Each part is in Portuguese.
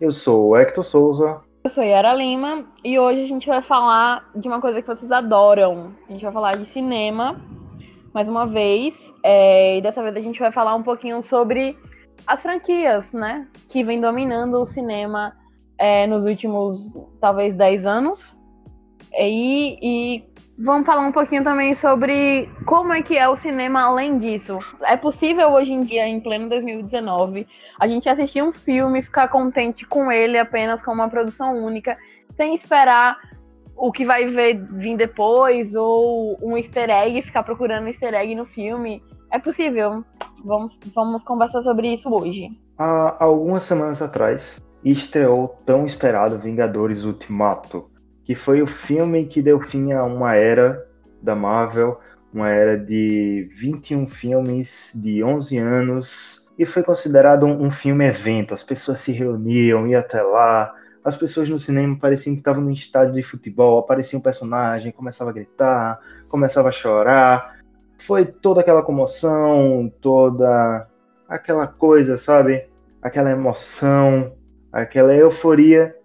Eu sou o Hector Souza. Eu sou Yara Lima e hoje a gente vai falar de uma coisa que vocês adoram. A gente vai falar de cinema, mais uma vez. É, e dessa vez a gente vai falar um pouquinho sobre as franquias, né? Que vem dominando o cinema é, nos últimos, talvez, 10 anos. E, e vamos falar um pouquinho também sobre como é que é o cinema além disso. É possível hoje em dia, em pleno 2019, a gente assistir um filme e ficar contente com ele apenas com uma produção única, sem esperar o que vai ver vir depois, ou um easter egg, ficar procurando easter egg no filme. É possível. Vamos, vamos conversar sobre isso hoje. Há algumas semanas atrás, estreou tão esperado Vingadores Ultimato, que foi o filme que deu fim a uma era da Marvel, uma era de 21 filmes de 11 anos, e foi considerado um, um filme evento. As pessoas se reuniam, iam até lá, as pessoas no cinema pareciam que estavam num estádio de futebol, aparecia um personagem, começava a gritar, começava a chorar. Foi toda aquela comoção, toda aquela coisa, sabe? Aquela emoção, aquela euforia.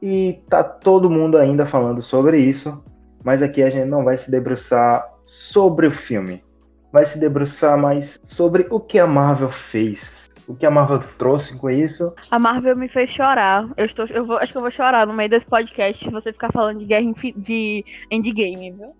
E tá todo mundo ainda falando sobre isso, mas aqui a gente não vai se debruçar sobre o filme. Vai se debruçar mais sobre o que a Marvel fez. O que a Marvel trouxe com isso. A Marvel me fez chorar. Eu estou, eu vou, acho que eu vou chorar no meio desse podcast se você ficar falando de guerra de Endgame, viu?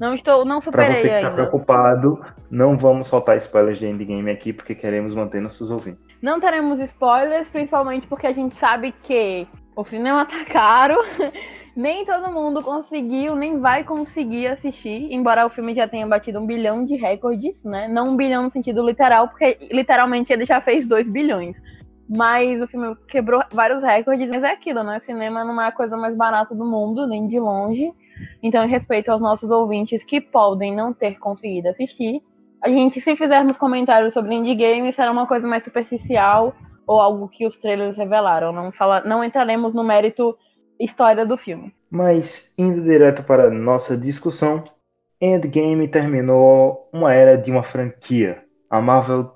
Não estou, não superei você que está preocupado, não vamos soltar spoilers de Endgame aqui porque queremos manter nossos ouvintes. Não teremos spoilers, principalmente porque a gente sabe que o cinema tá caro. Nem todo mundo conseguiu, nem vai conseguir assistir, embora o filme já tenha batido um bilhão de recordes, né? Não um bilhão no sentido literal, porque literalmente ele já fez dois bilhões. Mas o filme quebrou vários recordes, mas é aquilo, né? Cinema não é a coisa mais barata do mundo, nem de longe. Então, em respeito aos nossos ouvintes que podem não ter conseguido assistir, a gente, se fizermos comentários sobre Endgame, será uma coisa mais superficial ou algo que os trailers revelaram. Não, fala, não entraremos no mérito história do filme. Mas, indo direto para nossa discussão, Endgame terminou uma era de uma franquia. A Marvel,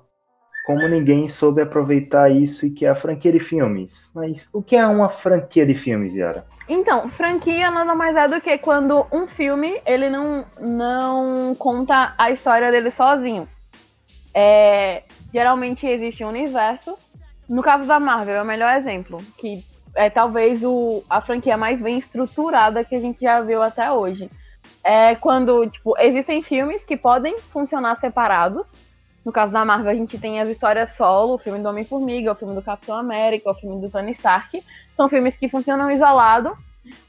como ninguém, soube aproveitar isso e que é a franquia de filmes. Mas o que é uma franquia de filmes, Yara? Então, franquia nada mais é do que quando um filme ele não, não conta a história dele sozinho. É, geralmente existe um universo. No caso da Marvel é o melhor exemplo, que é talvez o, a franquia mais bem estruturada que a gente já viu até hoje. É quando, tipo, existem filmes que podem funcionar separados. No caso da Marvel, a gente tem as histórias solo, o filme do Homem-Formiga, o filme do Capitão América, o filme do Tony Stark. São filmes que funcionam isolado,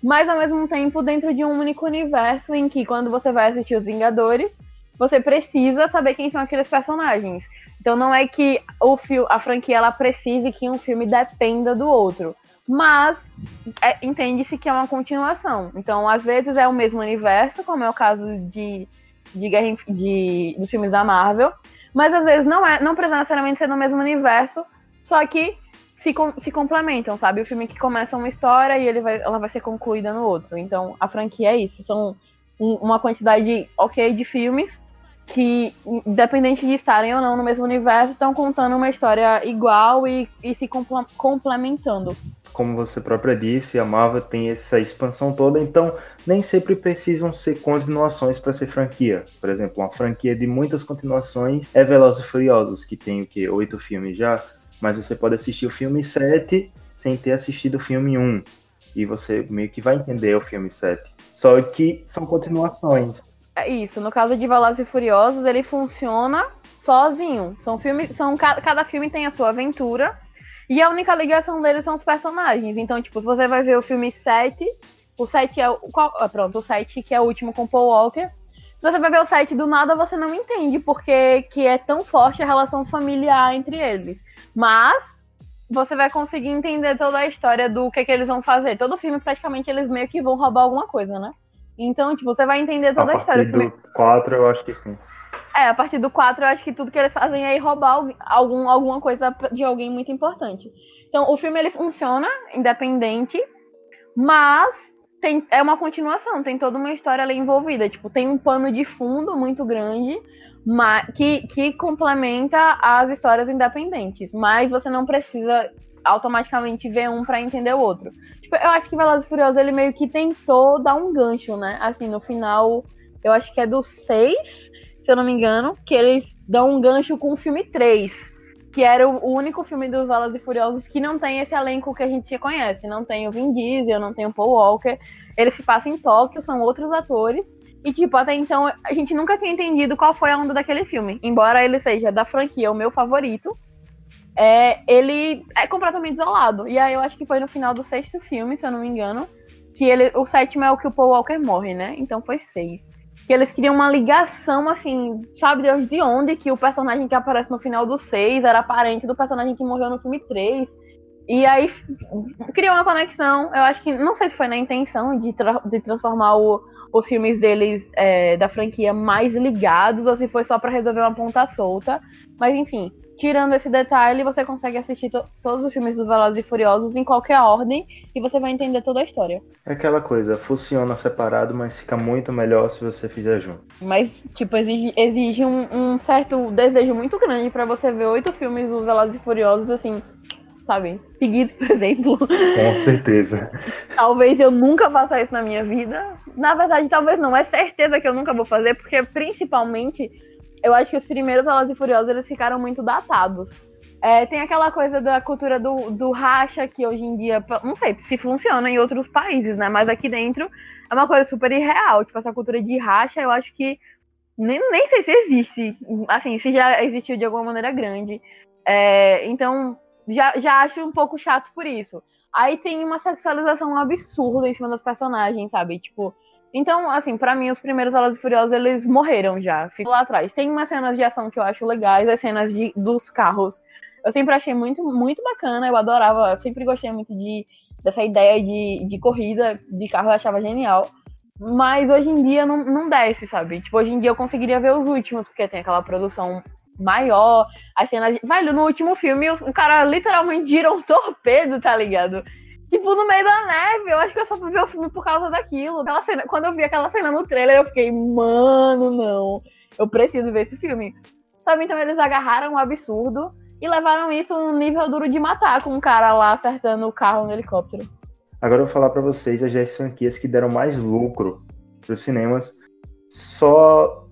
mas ao mesmo tempo dentro de um único universo em que quando você vai assistir Os Vingadores, você precisa saber quem são aqueles personagens. Então não é que o a franquia ela precise que um filme dependa do outro, mas é, entende-se que é uma continuação. Então às vezes é o mesmo universo, como é o caso de, de, Guerra, de dos filmes da Marvel, mas às vezes não é, não precisa necessariamente ser no mesmo universo, só que se, se complementam, sabe? O filme que começa uma história e ele vai, ela vai ser concluída no outro. Então a franquia é isso, são um- uma quantidade ok de filmes que, independente de estarem ou não no mesmo universo, estão contando uma história igual e, e se compla- complementando. Como você própria disse, a Marvel tem essa expansão toda, então nem sempre precisam ser continuações para ser franquia. Por exemplo, uma franquia de muitas continuações é Velozes e Furiosos, que tem o quê? Oito filmes já, mas você pode assistir o filme 7 sem ter assistido o filme 1. E você meio que vai entender o filme 7. Só que são continuações. É isso, no caso de Velozes e Furiosos, ele funciona sozinho. São filmes, são ca- cada filme tem a sua aventura e a única ligação deles são os personagens. Então, tipo, se você vai ver o filme 7, o 7 é o qual, ah, pronto, o 7 que é o último com Paul Walker. Se você vai ver o 7 do nada, você não entende porque que é tão forte a relação familiar entre eles. Mas você vai conseguir entender toda a história do que, que eles vão fazer. Todo filme, praticamente, eles meio que vão roubar alguma coisa, né? Então, tipo, você vai entender toda a, a história. A partir do 4, eu acho que sim. É, a partir do 4, eu acho que tudo que eles fazem é roubar algum, alguma coisa de alguém muito importante. Então, o filme, ele funciona independente, mas tem, é uma continuação, tem toda uma história ali envolvida. Tipo, tem um pano de fundo muito grande mas, que, que complementa as histórias independentes. Mas você não precisa automaticamente ver um para entender o outro. Tipo, eu acho que Velozes e Furiosos, ele meio que tentou dar um gancho, né? Assim, no final, eu acho que é do 6, se eu não me engano, que eles dão um gancho com o filme 3 que era o único filme dos Velozes e Furiosos que não tem esse elenco que a gente conhece. Não tem o Vin Diesel, não tem o Paul Walker. Ele se passa em Tóquio, são outros atores. E, tipo, até então, a gente nunca tinha entendido qual foi a onda daquele filme. Embora ele seja da franquia o meu favorito, é, ele é completamente isolado. E aí eu acho que foi no final do sexto filme, se eu não me engano, que ele, o sétimo é o que o Paul Walker morre, né? Então foi seis que eles criam uma ligação, assim, sabe Deus de onde, que o personagem que aparece no final do 6 era parente do personagem que morreu no filme 3. E aí criou uma conexão. Eu acho que, não sei se foi na intenção de, tra de transformar o, os filmes deles é, da franquia mais ligados, ou se foi só para resolver uma ponta solta. Mas enfim, tirando esse detalhe, você consegue assistir to todos os filmes dos Velozes e Furiosos em qualquer ordem e você vai entender toda a história. É aquela coisa, funciona separado, mas fica muito melhor se você fizer junto. Mas, tipo, exige, exige um, um certo desejo muito grande para você ver oito filmes dos Velozes e Furiosos, assim, sabe? Seguidos, por exemplo. Com certeza. talvez eu nunca faça isso na minha vida. Na verdade, talvez não. É certeza que eu nunca vou fazer, porque principalmente eu acho que os primeiros Velozes e Furiosos eles ficaram muito datados. É, tem aquela coisa da cultura do, do racha que hoje em dia, não sei se funciona em outros países, né? Mas aqui dentro é uma coisa super irreal. Tipo, essa cultura de racha, eu acho que nem, nem sei se existe. Assim, se já existiu de alguma maneira grande. É, então, já, já acho um pouco chato por isso. Aí tem uma sexualização absurda em cima dos personagens, sabe? Tipo, então, assim, para mim, os primeiros Velozes e Furiosos, eles morreram já. Ficam lá atrás. Tem umas cenas de ação que eu acho legais, as cenas de, dos carros. Eu sempre achei muito, muito bacana, eu adorava, sempre gostei muito de, dessa ideia de, de corrida de carro, eu achava genial. Mas hoje em dia não, não desce, sabe? Tipo, hoje em dia eu conseguiria ver os últimos, porque tem aquela produção maior, as cenas. De... Velho, no último filme, o cara literalmente gira um torpedo, tá ligado? Tipo, no meio da neve. Eu acho que eu só fui ver o filme por causa daquilo. Aquela cena, quando eu vi aquela cena no trailer, eu fiquei, mano, não. Eu preciso ver esse filme. Sabe, então eles agarraram um absurdo e levaram isso um nível duro de matar com um cara lá acertando o carro no helicóptero. Agora eu vou falar para vocês as 10 franquias que deram mais lucro para os cinemas. Só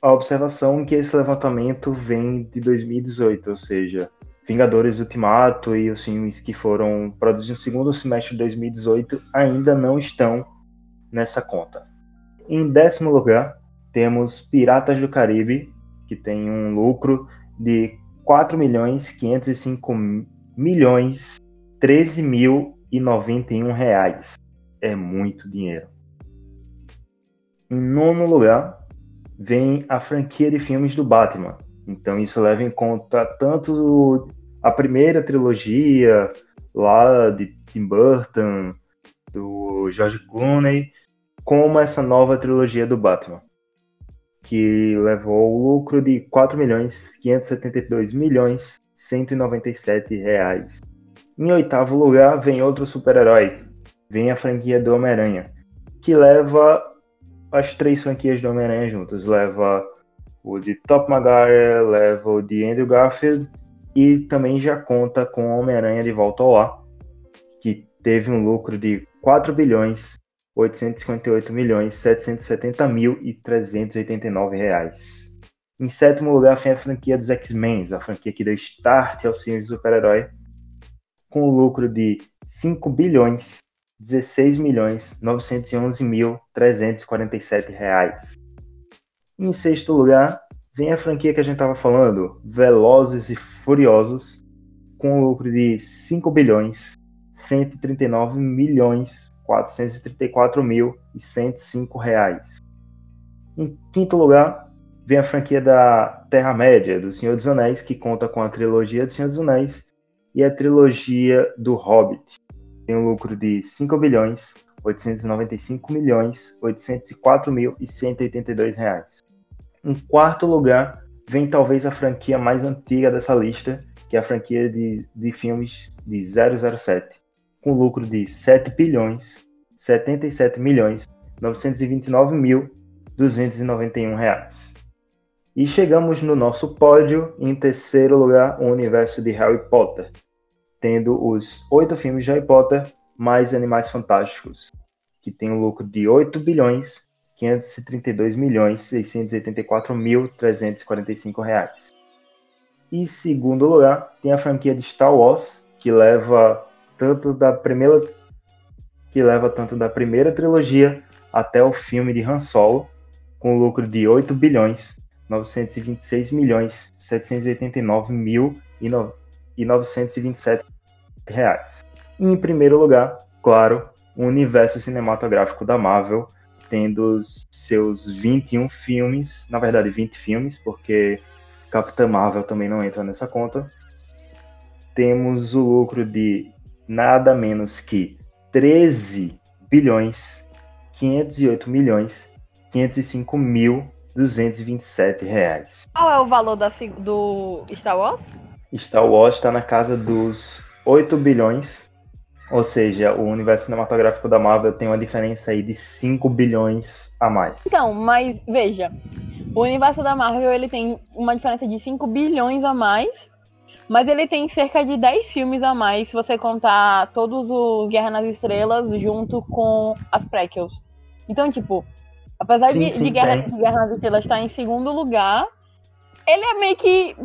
a observação que esse levantamento vem de 2018, ou seja, Vingadores Ultimato e os filmes que foram produzidos no segundo semestre de 2018 ainda não estão nessa conta. Em décimo lugar, temos Piratas do Caribe, que tem um lucro de 4 milhões 505 milhões 13 mil e 91 reais. É muito dinheiro. Em nono lugar, vem a franquia de filmes do Batman. Então isso leva em conta tanto a primeira trilogia lá de Tim Burton, do George Clooney, como essa nova trilogia do Batman, que levou o lucro de 4 milhões 572 milhões 197 reais. Em oitavo lugar vem outro super-herói, vem a franquia do Homem-Aranha, que leva as três franquias do Homem-Aranha juntas, leva o de Top Maguire, leva o de Andrew Garfield e também já conta com Homem-Aranha de Volta ao Ar, que teve um lucro de 4 bilhões 858 milhões 770 mil e 389 reais. Em sétimo lugar vem a franquia dos X-Men, a franquia que deu start aos filmes de super-herói, com um lucro de 5 bilhões 16 milhões 911 mil 347 reais. Em sexto lugar Vem a franquia que a gente estava falando, Velozes e Furiosos, com um lucro de 5 bilhões 139 milhões 434 mil e 105 reais. Em quinto lugar, vem a franquia da Terra-média, do Senhor dos Anéis, que conta com a trilogia do Senhor dos Anéis E a trilogia do Hobbit tem um lucro de 5 bilhões 895 milhões 804 mil e 182 reais. Em quarto lugar vem talvez a franquia mais antiga dessa lista, que é a franquia de, de filmes de 007, com lucro de 7 bilhões 77 milhões 929 mil 291 reais. E chegamos no nosso pódio, em terceiro lugar, o universo de Harry Potter, tendo os oito filmes de Harry Potter mais Animais Fantásticos, que tem um lucro de 8 bilhões 532 milhões 684 mil 345 reais. E segundo lugar, tem a franquia de Star Wars, que leva tanto da primeira que leva tanto da primeira trilogia até o filme de Han Solo, com lucro de 8 bilhões 926 milhões 789 mil e 927 reais. E em primeiro lugar, claro, o universo cinematográfico da Marvel, tendo seus 21 filmes, na verdade 20 filmes, porque Capitã Marvel também não entra nessa conta. Temos o lucro de nada menos que 13 bilhões 508 milhões 505 mil 227 reais. Qual é o valor da, do Star Wars? Star Wars está na casa dos 8 bilhões, ou seja, o universo cinematográfico da Marvel tem uma diferença aí de 5 bilhões a mais. Então, mas veja, o universo da Marvel ele tem uma diferença de 5 bilhões a mais, mas ele tem cerca de 10 filmes a mais se você contar todos os Guerra nas Estrelas junto com as prequels. Então, tipo, Apesar sim, de, sim, de, Guerra, Guerra nas Estrelas estar em segundo lugar, ele é meio que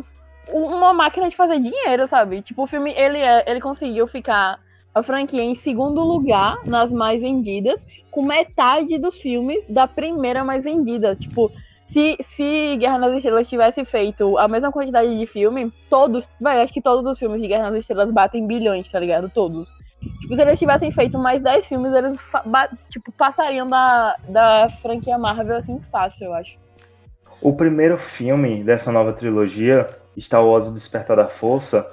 uma máquina de fazer dinheiro, sabe? Tipo, o filme, ele, é, ele conseguiu ficar a franquia em segundo lugar nas mais vendidas, com metade dos filmes da primeira mais vendida. Tipo, se, se Guerra nas Estrelas tivesse feito a mesma quantidade de filme, todos, vai, acho que todos os filmes de Guerra nas Estrelas batem bilhões, tá ligado? Todos. Tipo, se eles tivessem feito mais 10 filmes, eles tipo, passariam da, da franquia Marvel assim fácil, eu acho. O primeiro filme dessa nova trilogia, Star Wars O Despertar da Força,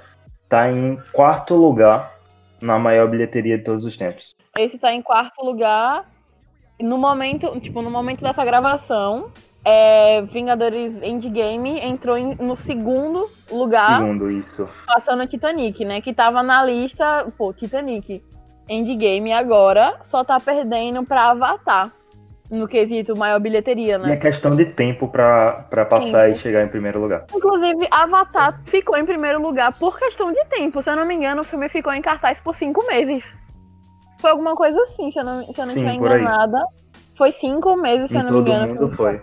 tá em quarto lugar na maior bilheteria de todos os tempos. Esse tá em quarto lugar. No momento, tipo, no momento dessa gravação, é, Vingadores Endgame entrou em, no segundo lugar. Segundo, isso. Passando Titanic, né? Que tava na lista. Pô, Titanic. Endgame agora só tá perdendo pra Avatar. No quesito maior bilheteria, né? E é questão de tempo pra, pra passar Sim. e chegar em primeiro lugar. Inclusive, Avatar ficou em primeiro lugar por questão de tempo. Se eu não me engano, o filme ficou em cartaz por cinco meses. Foi alguma coisa assim, se eu não, se eu não Sim, estiver enganada. Foi cinco meses, se em eu não me engano. Mundo foi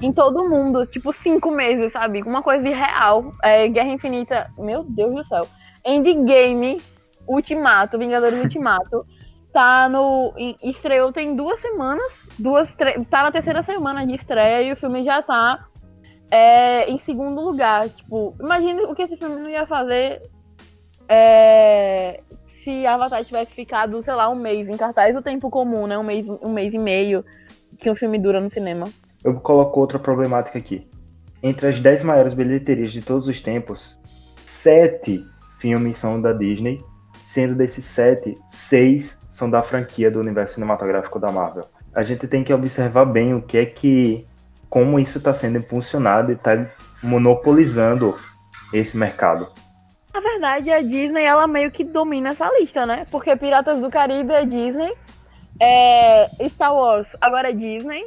em todo mundo, tipo, cinco meses, sabe? Uma coisa irreal. É, Guerra Infinita, meu Deus do céu. Endgame, Ultimato, Vingadores Ultimato, tá no. Estreou tem duas semanas. Duas, tá na terceira semana de estreia e o filme já tá é, em segundo lugar. Tipo, imagine o que esse filme não ia fazer é, se Avatar tivesse ficado, sei lá, um mês em cartaz, o tempo comum, né? Um mês, um mês e meio que um filme dura no cinema eu coloco outra problemática aqui. Entre as 10 maiores bilheterias de todos os tempos, sete filmes são da Disney, sendo desses sete, seis são da franquia do universo cinematográfico da Marvel. A gente tem que observar bem o que é que, como isso está sendo impulsionado e está monopolizando esse mercado. Na verdade, a Disney ela meio que domina essa lista, né? Porque Piratas do Caribe é Disney, é Star Wars agora é Disney,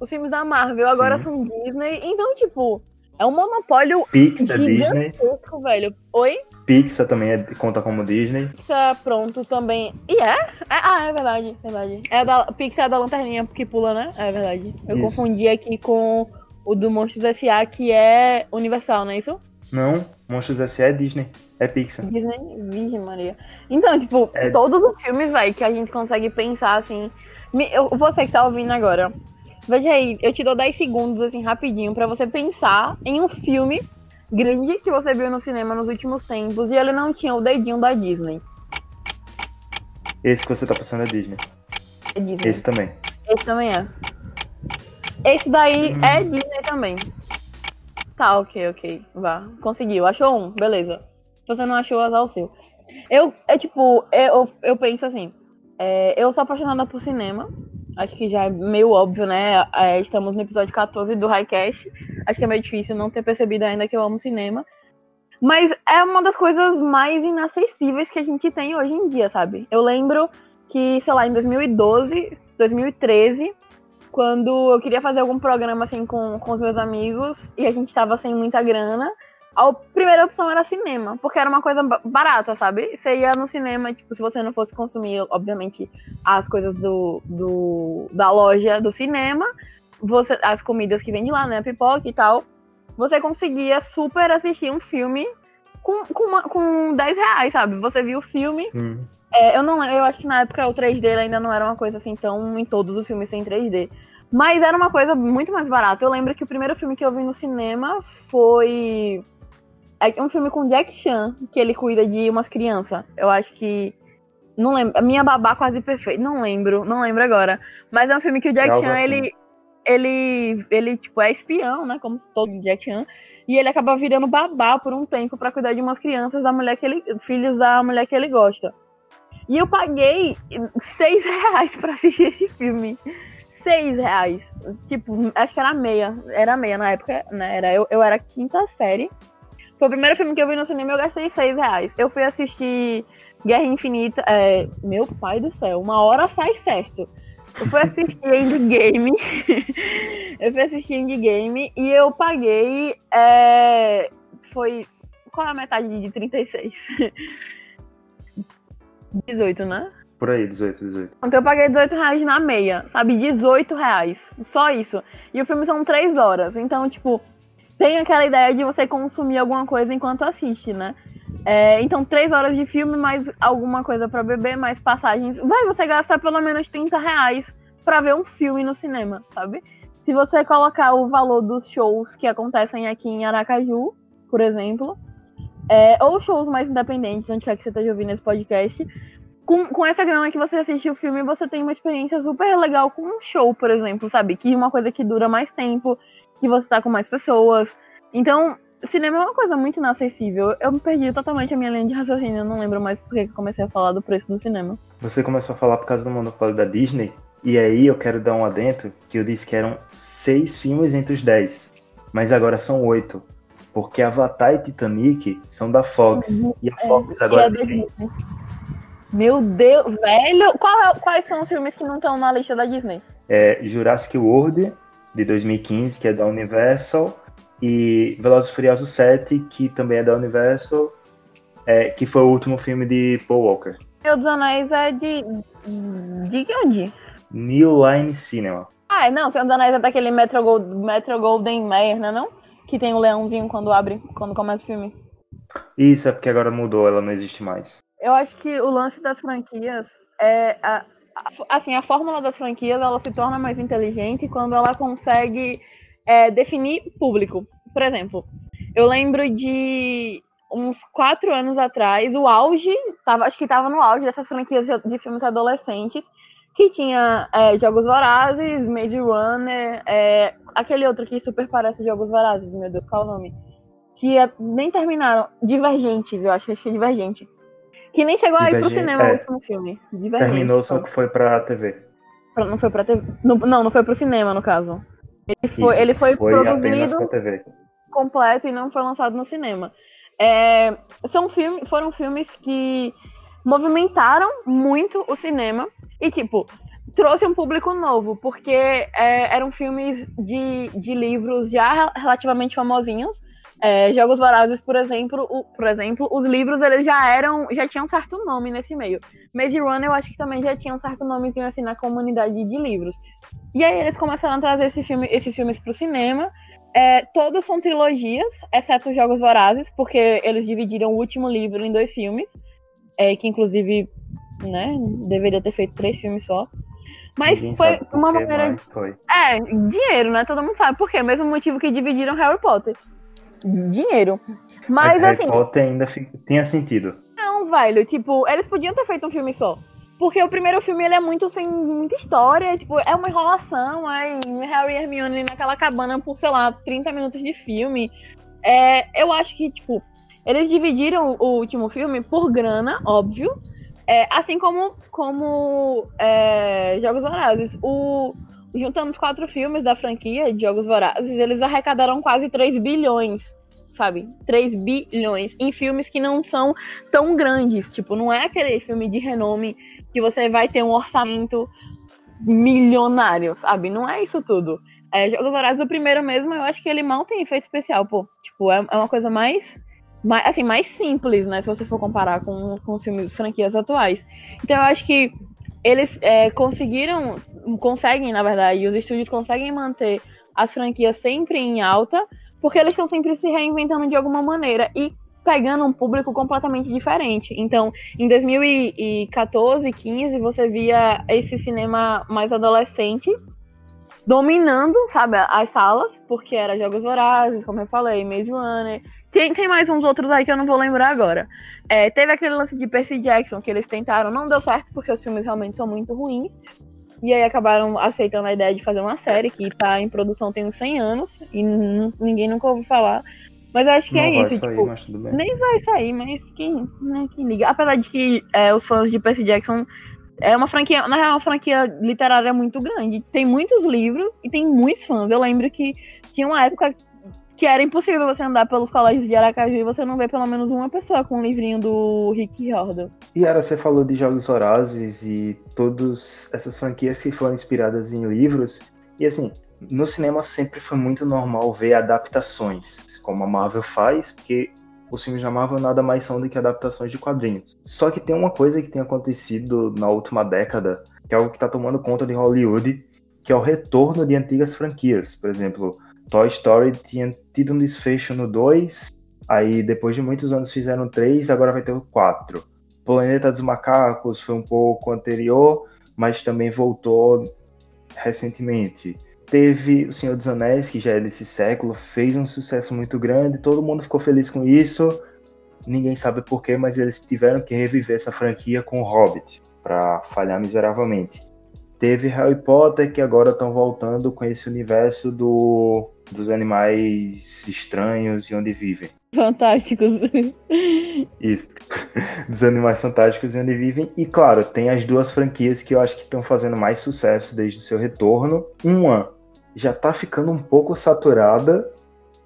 os filmes da Marvel agora Sim. são Disney. Então, tipo, é um monopólio Pixar, gigantesco, Disney. velho. Oi? Pixar também é, conta como Disney. Pixar, pronto, também. E é? é? Ah, é verdade, verdade. É da, Pixar é da lanterninha que pula, né? É verdade. Eu isso. confundi aqui com o do Monstros S.A., que é Universal, não é isso? Não, Monstros S.A. é Disney. É Pixar. Disney, Virgem Maria. Então, tipo, é... todos os filmes, velho, que a gente consegue pensar assim. Você que tá ouvindo agora, Veja aí, eu te dou 10 segundos, assim, rapidinho, para você pensar em um filme grande que você viu no cinema nos últimos tempos e ele não tinha o dedinho da Disney. Esse que você tá pensando é Disney. É Disney. Esse também. Esse também é. Esse daí hum. é Disney também. Tá, ok, ok. Vá. Conseguiu. Achou um, beleza. Se você não achou, azar o seu. Eu, é tipo, eu, eu penso assim, é, eu sou apaixonada por cinema. Acho que já é meio óbvio, né? É, estamos no episódio 14 do Highcast. Acho que é meio difícil não ter percebido ainda que eu amo cinema. Mas é uma das coisas mais inacessíveis que a gente tem hoje em dia, sabe? Eu lembro que, sei lá, em 2012, 2013, quando eu queria fazer algum programa assim com, com os meus amigos e a gente tava sem muita grana, a primeira opção era cinema, porque era uma coisa barata, sabe? Você ia no cinema, tipo, se você não fosse consumir, obviamente, as coisas do, do da loja do cinema, você, as comidas que vem de lá, né? Pipoca e tal, você conseguia super assistir um filme com, com, uma, com 10 reais, sabe? Você viu o filme. É, eu não eu acho que na época o 3D ainda não era uma coisa assim tão em todos os filmes sem 3D. Mas era uma coisa muito mais barata. Eu lembro que o primeiro filme que eu vi no cinema foi é um filme com Jack Chan, que ele cuida de umas crianças. Eu acho que. Não lembro. Minha babá quase perfeita. Não lembro, não lembro agora. Mas é um filme que o Jack é Chan, assim. ele. Ele, ele, tipo, é espião, né? Como todo Jack Chan. E ele acaba virando babá por um tempo para cuidar de umas crianças da mulher que ele. filhos da mulher que ele gosta. E eu paguei seis reais pra assistir esse filme. Seis reais. Tipo, acho que era meia. Era meia na época, né? Era, eu, eu era quinta série. Foi o primeiro filme que eu vi no cinema e eu gastei 6 reais. Eu fui assistir Guerra Infinita. É, meu pai do céu, uma hora sai certo. Eu fui assistir Endgame. eu fui assistir Endgame e eu paguei. É, foi. Qual é a metade de 36? 18, né? Por aí, 18, 18. Então eu paguei 18 reais na meia, sabe? 18 reais. Só isso. E o filme são 3 horas. Então, tipo, tem aquela ideia de você consumir alguma coisa enquanto assiste, né? É, então, três horas de filme, mais alguma coisa para beber, mais passagens. Vai você gastar pelo menos 30 reais pra ver um filme no cinema, sabe? Se você colocar o valor dos shows que acontecem aqui em Aracaju, por exemplo, é, ou shows mais independentes, onde quer que você esteja ouvindo esse podcast, com, com essa grana que você assiste o filme, você tem uma experiência super legal com um show, por exemplo, sabe? Que é uma coisa que dura mais tempo, que você tá com mais pessoas. Então, cinema é uma coisa muito inacessível. Eu perdi totalmente a minha linha de raciocínio, eu não lembro mais porque eu comecei a falar do preço do cinema. Você começou a falar por causa do monopólio da Disney, e aí eu quero dar um adentro que eu disse que eram seis filmes entre os dez, mas agora são oito. Porque Avatar e Titanic são da Fox. Uhum, e a Fox é, agora. Tem... Meu Deus, velho! É, quais são os filmes que não estão na lista da Disney? É Jurassic World, de 2015, que é da Universal, e Velozes e Furiosos 7, que também é da Universal, é, que foi o último filme de Paul Walker. Senhor dos Anéis é de. de onde? New Line Cinema. Ah, não, Senhor dos Anéis é daquele Metro, Gold, Metro Golden Mayer, não é não? Que tem o leãozinho quando abre, quando começa o filme. Isso, é porque agora mudou, ela não existe mais. Eu acho que o lance das franquias é. A, assim, a fórmula das franquias ela se torna mais inteligente quando ela consegue é, definir público. Por exemplo, eu lembro de uns quatro anos atrás, o auge, tava, acho que estava no auge dessas franquias de filmes adolescentes, que tinha é, Jogos Vorazes, Maze Runner, é, aquele outro que super parece Jogos Vorazes, meu Deus, qual é o nome? Que é, nem terminaram, Divergentes, eu acho que é Divergente. Que nem chegou aí pro cinema é, o último filme. Terminou, só que foi pra TV. Não foi pra TV. Não, não foi pro cinema, no caso. Ele foi, ele foi, foi produzido completo e não foi lançado no cinema. É, são filme, foram filmes que movimentaram muito o cinema e, tipo, trouxe um público novo, porque é, eram filmes de, de livros já relativamente famosinhos, é, Jogos Vorazes, por exemplo, o, por exemplo, os livros eles já eram, já tinham um certo nome nesse meio. Maze Runner eu acho que também já tinha um certo nome assim na comunidade de livros. E aí eles começaram a trazer esse filme, esses filmes para o cinema. É, todos são trilogias, exceto os Jogos Vorazes, porque eles dividiram o último livro em dois filmes, é, que inclusive, né, deveria ter feito três filmes só. Mas foi uma maneira. Foi. É, dinheiro, né? Todo mundo sabe por quê. Mesmo motivo que dividiram Harry Potter dinheiro. Mas, Mas assim. Harry ainda tinha sentido. Não, velho. Tipo, eles podiam ter feito um filme só. Porque o primeiro filme ele é muito sem muita história, tipo, é uma enrolação, aí Harry e Hermione naquela cabana por, sei lá, 30 minutos de filme. É, eu acho que, tipo, Eles dividiram o último filme por grana, óbvio. É, assim como, como é, Jogos Vorazes. O, juntando os quatro filmes da franquia de Jogos Vorazes, eles arrecadaram quase 3 bilhões, sabe? 3 bilhões em filmes que não são tão grandes. Tipo, não é aquele filme de renome que você vai ter um orçamento milionário, sabe? Não é isso tudo. É, Jogos Vorazes, o primeiro mesmo, eu acho que ele mal tem efeito especial, pô. Tipo, é, é uma coisa mais mais, assim, mais simples, né? Se você for comparar com, com os filmes franquias atuais. Então eu acho que eles é, conseguiram, conseguem, na verdade, os estúdios conseguem manter as franquias sempre em alta, porque eles estão sempre se reinventando de alguma maneira e pegando um público completamente diferente. Então, em 2014, 15, você via esse cinema mais adolescente dominando, sabe, as salas, porque era Jogos Vorazes, como eu falei, Maze Runner, tem, tem mais uns outros aí que eu não vou lembrar agora. É, teve aquele lance de Percy Jackson que eles tentaram, não deu certo porque os filmes realmente são muito ruins. E aí acabaram aceitando a ideia de fazer uma série que tá em produção tem uns 100 anos e ninguém nunca ouviu falar. Mas eu acho que não é isso. Sair, tipo, nem vai sair, mas quem, né, quem liga. Apesar de que é, os fãs de Percy Jackson é uma franquia, na real, é uma franquia literária muito grande. Tem muitos livros e tem muitos fãs. Eu lembro que tinha uma época que era impossível você andar pelos colégios de Aracaju e você não ver pelo menos uma pessoa com um livrinho do Rick Riordan. E era, você falou de Jogos Vorazes e todas essas franquias que foram inspiradas em livros. E assim, no cinema sempre foi muito normal ver adaptações, como a Marvel faz, porque os filmes da Marvel nada mais são do que adaptações de quadrinhos. Só que tem uma coisa que tem acontecido na última década, que é algo que está tomando conta de Hollywood, que é o retorno de antigas franquias. Por exemplo, Toy Story tinha tido um desfecho no 2, aí depois de muitos anos fizeram 3, agora vai ter o 4. Planeta dos Macacos foi um pouco anterior, mas também voltou recentemente. Teve O Senhor dos Anéis, que já é desse século, fez um sucesso muito grande, todo mundo ficou feliz com isso. Ninguém sabe porquê, mas eles tiveram que reviver essa franquia com o Hobbit, para falhar miseravelmente. Teve Harry Potter, que agora estão voltando com esse universo do, dos animais estranhos e onde vivem. Fantásticos. Isso. Dos animais fantásticos e onde vivem. E claro, tem as duas franquias que eu acho que estão fazendo mais sucesso desde o seu retorno. Uma já está ficando um pouco saturada,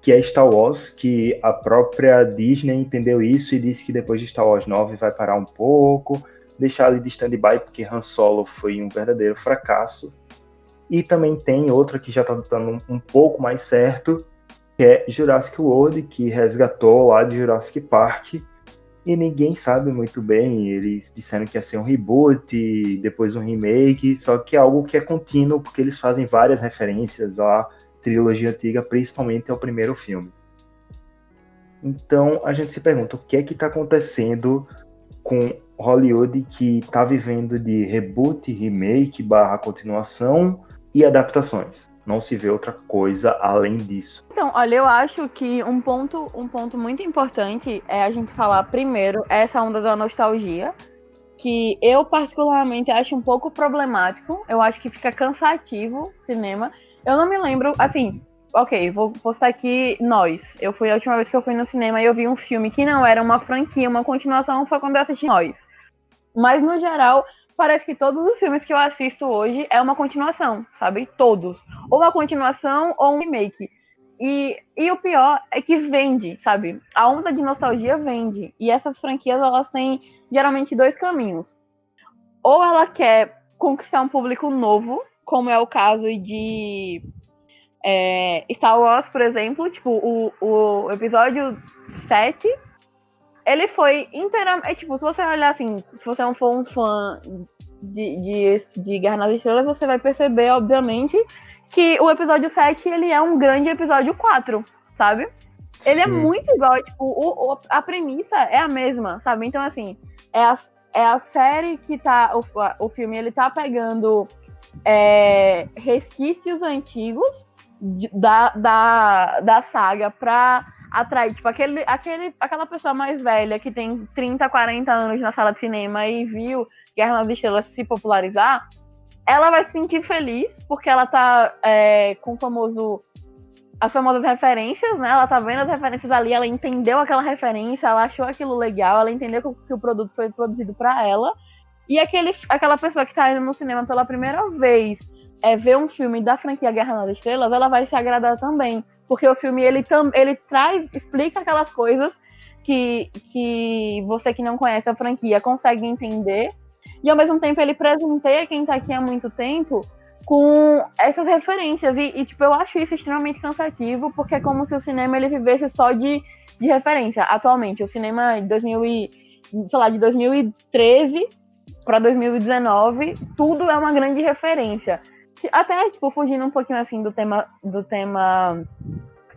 que é Star Wars, que a própria Disney entendeu isso e disse que depois de Star Wars 9 vai parar um pouco deixar ele de stand-by, porque Han Solo foi um verdadeiro fracasso. E também tem outra que já está dando um, um, pouco mais certo, que é Jurassic World, que resgatou lá de Jurassic Park. E ninguém sabe muito bem, eles disseram que ia ser um reboot, depois um remake, só que é algo que é contínuo, porque eles fazem várias referências à trilogia antiga, principalmente ao primeiro filme. Então a gente se pergunta o que é que está acontecendo com Hollywood que está vivendo de reboot, remake, barra continuação e adaptações. Não se vê outra coisa além disso. Então, olha, eu acho que um ponto, um ponto muito importante é a gente falar primeiro essa onda da nostalgia, que eu particularmente acho um pouco problemático. Eu acho que fica cansativo cinema. Eu não me lembro, assim, ok, vou postar aqui Nós. Eu fui a última vez que eu fui no cinema e eu vi um filme que não era uma franquia, uma continuação, foi quando eu assisti Nós. Mas, no geral, parece que todos os filmes que eu assisto hoje é uma continuação, sabe? Todos. Ou uma continuação ou um remake. E, e o pior é que vende, sabe? A onda de nostalgia vende. E essas franquias, elas têm geralmente dois caminhos. Ou ela quer conquistar um público novo, como é o caso de é, Star Wars, por exemplo. Tipo, o, o episódio 7 ele foi inteiramente. É, tipo, se você olhar assim, se você não for um fã de, de, de Guerra nas Estrelas, você vai perceber, obviamente, que o episódio 7 ele é um grande episódio 4, sabe? Ele é Sim. é muito igual, tipo, o, o, a premissa é a mesma, sabe? Então, assim, é a, é a série que tá. O, o filme ele tá pegando é, resquícios antigos de, da, da, da saga pra atrair, tipo, aquele, aquele, aquela pessoa mais velha que tem 30, 40 anos na sala de cinema e viu Guerra nas Estrelas se popularizar, ela vai se sentir feliz porque ela tá é, com o famoso as famosas referências, né? Ela tá vendo as referências ali, ela entendeu aquela referência, ela achou aquilo legal, ela entendeu que, que o produto foi produzido para ela. E aquele, aquela pessoa que tá indo no cinema pela primeira vez é, ver um filme da franquia Guerra nas Estrelas, ela vai se agradar também. Porque o filme, ele, ele traz, explica aquelas coisas que, que você que não conhece a franquia consegue entender. E ao mesmo tempo ele presenteia quem tá aqui há muito tempo com essas referências. E, e, tipo, eu acho isso extremamente cansativo, porque é como se o cinema ele vivesse só de, de referência. Atualmente, o cinema de 2000 e, sei lá, de 2013 para 2019, tudo é uma grande referência. Até, tipo, fugindo um pouquinho assim do tema do tema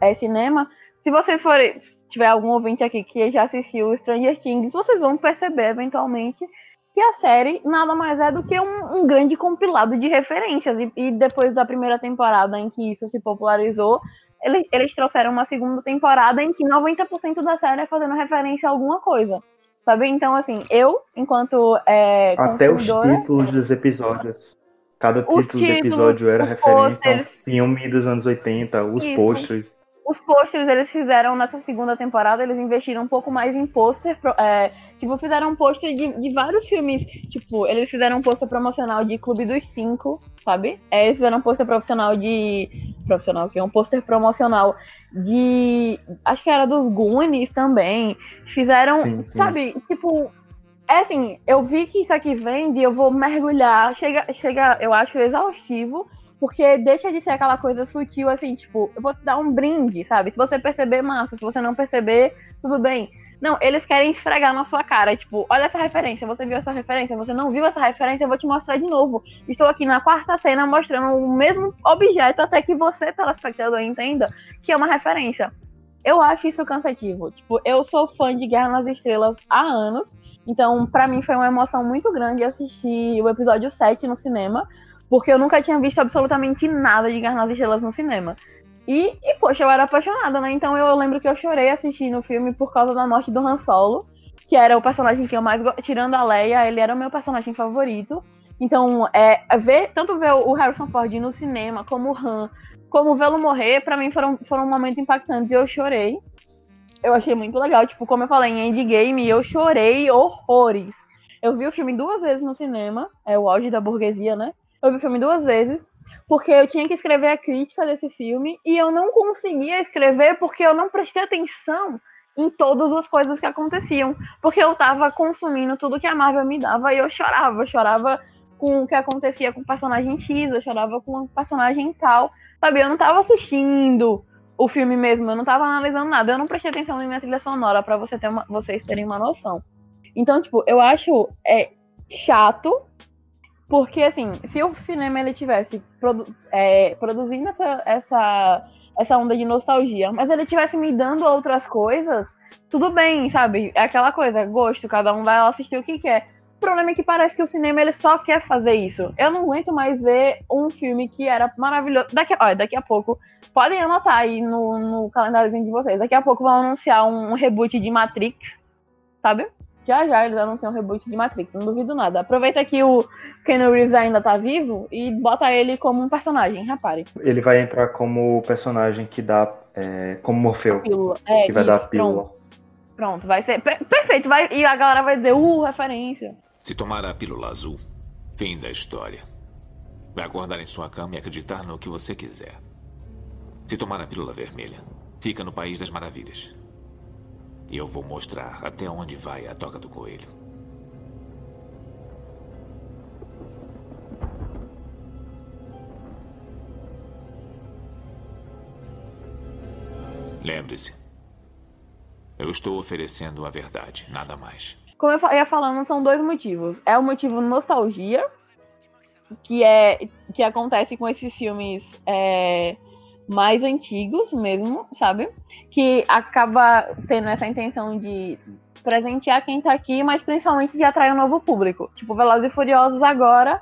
é, cinema, se vocês forem tiver algum ouvinte aqui que já assistiu Stranger Things, vocês vão perceber eventualmente que a série nada mais é do que um, um grande compilado de referências. E, e, depois da primeira temporada em que isso se popularizou, ele, eles trouxeram uma segunda temporada em que 90% da série é fazendo referência a alguma coisa. Sabe? Então, assim, eu, enquanto. É, Até os títulos dos episódios. Cada título títulos, do episódio era referência a um filme dos anos 80, os pôsteres os posters eles fizeram nessa segunda temporada, eles investiram um pouco mais em pôster. É, tipo, fizeram um pôster de, de vários filmes. Tipo, eles fizeram um pôster promocional de Clube dos Cinco, sabe? É, eles fizeram um pôster profissional de. Profissional, que é um pôster promocional de. Acho que era dos Goonies também. Fizeram. Sim, sim. Sabe? Tipo. É assim, eu vi que isso aqui vende, eu vou mergulhar. Chega, chega eu acho exaustivo porque deixa de ser aquela coisa sutil, assim, tipo, eu vou te dar um brinde, sabe? Se você perceber, massa. Se você não perceber, tudo bem. Não, eles querem esfregar na sua cara, tipo, olha essa referência, você viu essa referência, você não viu essa referência, eu vou te mostrar de novo. Estou aqui na quarta cena mostrando o mesmo objeto até que você, telespectador, entenda que é uma referência. Eu acho isso cansativo. Tipo, eu sou fã de Guerra nas Estrelas há anos, então para mim foi uma emoção muito grande assistir o episódio 7 no cinema, porque eu nunca tinha visto absolutamente nada de Guerra nas Estrelas no cinema. E, e, poxa, eu era apaixonada, né? Então eu lembro que eu chorei assistindo o filme por causa da morte do Han Solo, que era o personagem que eu mais tirando a Leia, ele era o meu personagem favorito. Então, é, ver, tanto ver o Harrison Ford no cinema, como o Han, como vê-lo morrer, para mim foram, foram momentos impactantes e eu chorei. Eu achei muito legal, tipo, como eu falei em Endgame, eu chorei horrores. Eu vi o filme duas vezes no cinema, é o auge da burguesia, né? Eu vi o filme duas vezes, porque eu tinha que escrever a crítica desse filme e eu não conseguia escrever porque eu não prestei atenção em todas as coisas que aconteciam, porque eu tava consumindo tudo que a Marvel me dava e eu chorava, eu chorava com o que acontecia com o personagem X, eu chorava com o personagem tal, sabe? Eu não tava assistindo o filme mesmo, eu não tava analisando nada, eu não prestei atenção na minha trilha sonora para você ter uma, vocês terem uma noção. Então, tipo, eu acho é, chato porque, assim, se o cinema ele tivesse produ é, produzindo essa, essa, essa onda de nostalgia, mas ele tivesse me dando outras coisas, tudo bem, sabe? É aquela coisa, gosto, cada um vai assistir o que quer. O problema é que parece que o cinema ele só quer fazer isso. Eu não aguento mais ver um filme que era maravilhoso. Daqui, olha, daqui a pouco, podem anotar aí no, no calendáriozinho de vocês. Daqui a pouco vão anunciar um, um reboot de Matrix, sabe? Já já eles anunciam um reboot de Matrix, não duvido nada. Aproveita que o Keanu Reeves ainda tá vivo e bota ele como um personagem, repare. Ele vai entrar como personagem que dá. É, como Morfeu. Pílula. É, que vai isso, dar a pílula. Pronto. pronto, vai ser. Per perfeito, vai, e a galera vai dizer, uh, referência. Se tomar a pílula azul, fim da história. Vai acordar em sua cama e acreditar no que você quiser. Se tomar a pílula vermelha, fica no País das Maravilhas. E eu vou mostrar até onde vai a toca do coelho. Lembre-se, eu estou oferecendo a verdade, nada mais. Como eu ia falando, são dois motivos. É o motivo nostalgia, que é que acontece com esses filmes é, mais antigos mesmo, sabe? Que acaba tendo essa intenção de presentear quem tá aqui, mas principalmente de atrair um novo público. Tipo, Velozes e Furiosos agora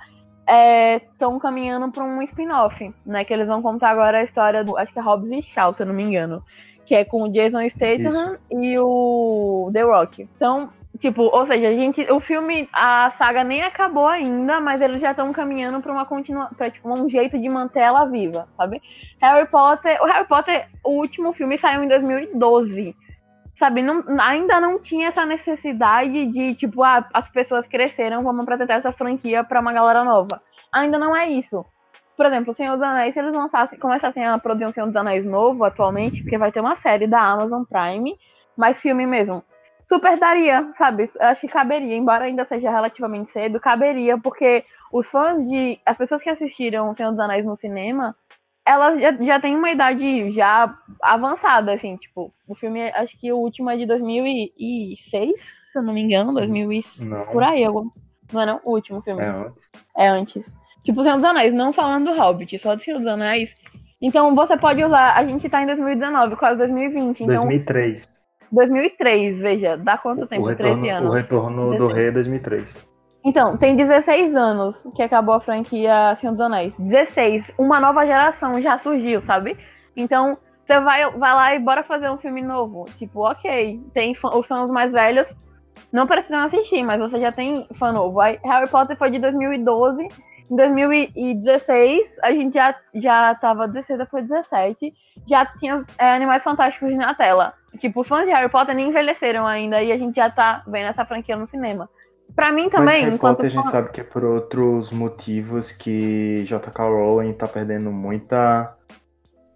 estão é, caminhando para um spin-off, né? Que eles vão contar agora a história do, acho que é Hobbs e Shaw, se eu não me engano, que é com o Jason Statham Isso. e o The Rock. Então, Tipo, ou seja, a gente, o filme, a saga nem acabou ainda, mas eles já estão caminhando para uma continua, para tipo, um jeito de manter ela viva, sabe? Harry Potter, o Harry Potter, o último filme saiu em 2012. Sabe, não, ainda não tinha essa necessidade de, tipo, ah, as pessoas cresceram, vamos apresentar essa franquia para uma galera nova. Ainda não é isso. Por exemplo, o Senhor dos Anéis, se eles lançassem, começassem a produzir um Senhor dos Anéis novo atualmente, porque vai ter uma série da Amazon Prime, mas filme mesmo super daria, sabe? Eu acho que caberia, embora ainda seja relativamente cedo, caberia, porque os fãs de. As pessoas que assistiram O Senhor dos Anéis no cinema, elas já, já têm uma idade já avançada, assim, tipo, o filme, acho que o último é de 2006, se eu não me engano, 2000 e... Não. por aí, algum... não é não? O último filme. É antes. É antes. Tipo, o Senhor dos Anéis, não falando do Hobbit, só do Senhor dos Anéis. Então, você pode usar, a gente tá em 2019, quase 2020, então... 2003. 2003, veja, dá quanto tempo? O retorno, 13 anos. o retorno do rei é 2003. Então, tem 16 anos que acabou a franquia Senhor dos Anéis. 16. Uma nova geração já surgiu, sabe? Então, você vai, vai lá e bora fazer um filme novo. Tipo, ok, tem fã, os fãs mais velhos não precisam assistir, mas você já tem fã novo. Aí, Harry Potter foi de 2012. Em 2016, a gente já, já tava 16, foi 17. Já tinha é, Animais Fantásticos na tela. Tipo, fãs de Harry Potter nem envelheceram ainda e a gente já tá vendo essa franquia no cinema. Pra mim também, Mas Harry enquanto Potter a gente sabe que é por outros motivos que J.K. Rowling tá perdendo muita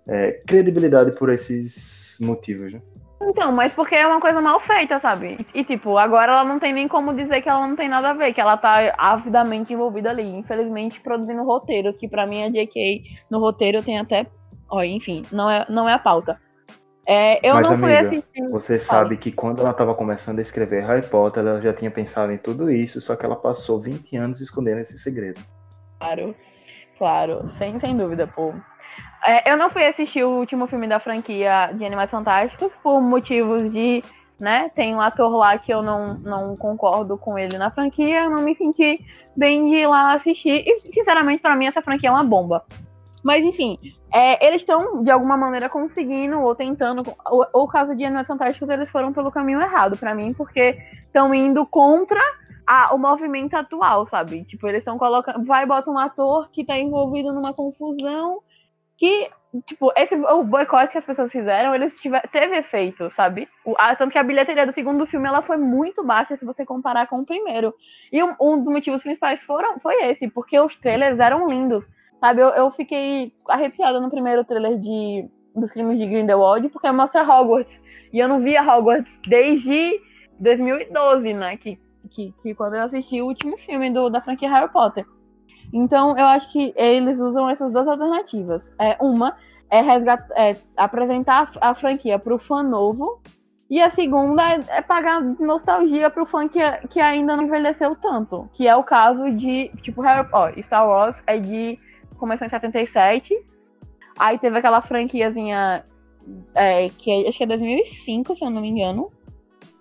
é, credibilidade por esses motivos, né? Então, mas porque é uma coisa mal feita, sabe? E, tipo, agora ela não tem nem como dizer que ela não tem nada a ver, que ela tá avidamente envolvida ali. Infelizmente, produzindo roteiros, que pra mim a J.K. no roteiro tem até. Ó, enfim, não é, não é a pauta. É, eu Mas, não fui amiga, assistir. Você sabe que quando ela estava começando a escrever Harry Potter, ela já tinha pensado em tudo isso, só que ela passou 20 anos escondendo esse segredo. Claro, claro, sem, sem dúvida, pô. É, eu não fui assistir o último filme da franquia de Animais Fantásticos por motivos de, né, tem um ator lá que eu não, não concordo com ele na franquia, eu não me senti bem de ir lá assistir. E, sinceramente, pra mim, essa franquia é uma bomba. Mas, enfim, é, eles estão, de alguma maneira, conseguindo ou tentando. O, o caso de Animais Fantásticos, eles foram pelo caminho errado pra mim, porque estão indo contra a- o movimento atual, sabe? Tipo, eles estão colocando. Vai bota um ator que tá envolvido numa confusão que. Tipo, esse, o boicote que as pessoas fizeram, eles tiver, teve efeito, sabe? O, a- tanto que a bilheteria do segundo filme ela foi muito baixa se você comparar com o primeiro. E um, um dos motivos principais foram, foi esse, porque os trailers eram lindos. Sabe, eu, eu fiquei arrepiada no primeiro trailer de, dos crimes de Grindelwald, porque mostra Hogwarts. E eu não via Hogwarts desde 2012, né? Que, que, que quando eu assisti o último filme do, da franquia Harry Potter. Então, eu acho que eles usam essas duas alternativas. É, uma é, resgat- é apresentar a franquia para o fã novo, e a segunda é, é pagar nostalgia para o fã que, que ainda não envelheceu tanto. Que é o caso de, tipo, Harry ó, Star Wars é de. Começou em 77. Aí teve aquela franquiazinha é, que é- acho que é 2005, se eu não me engano.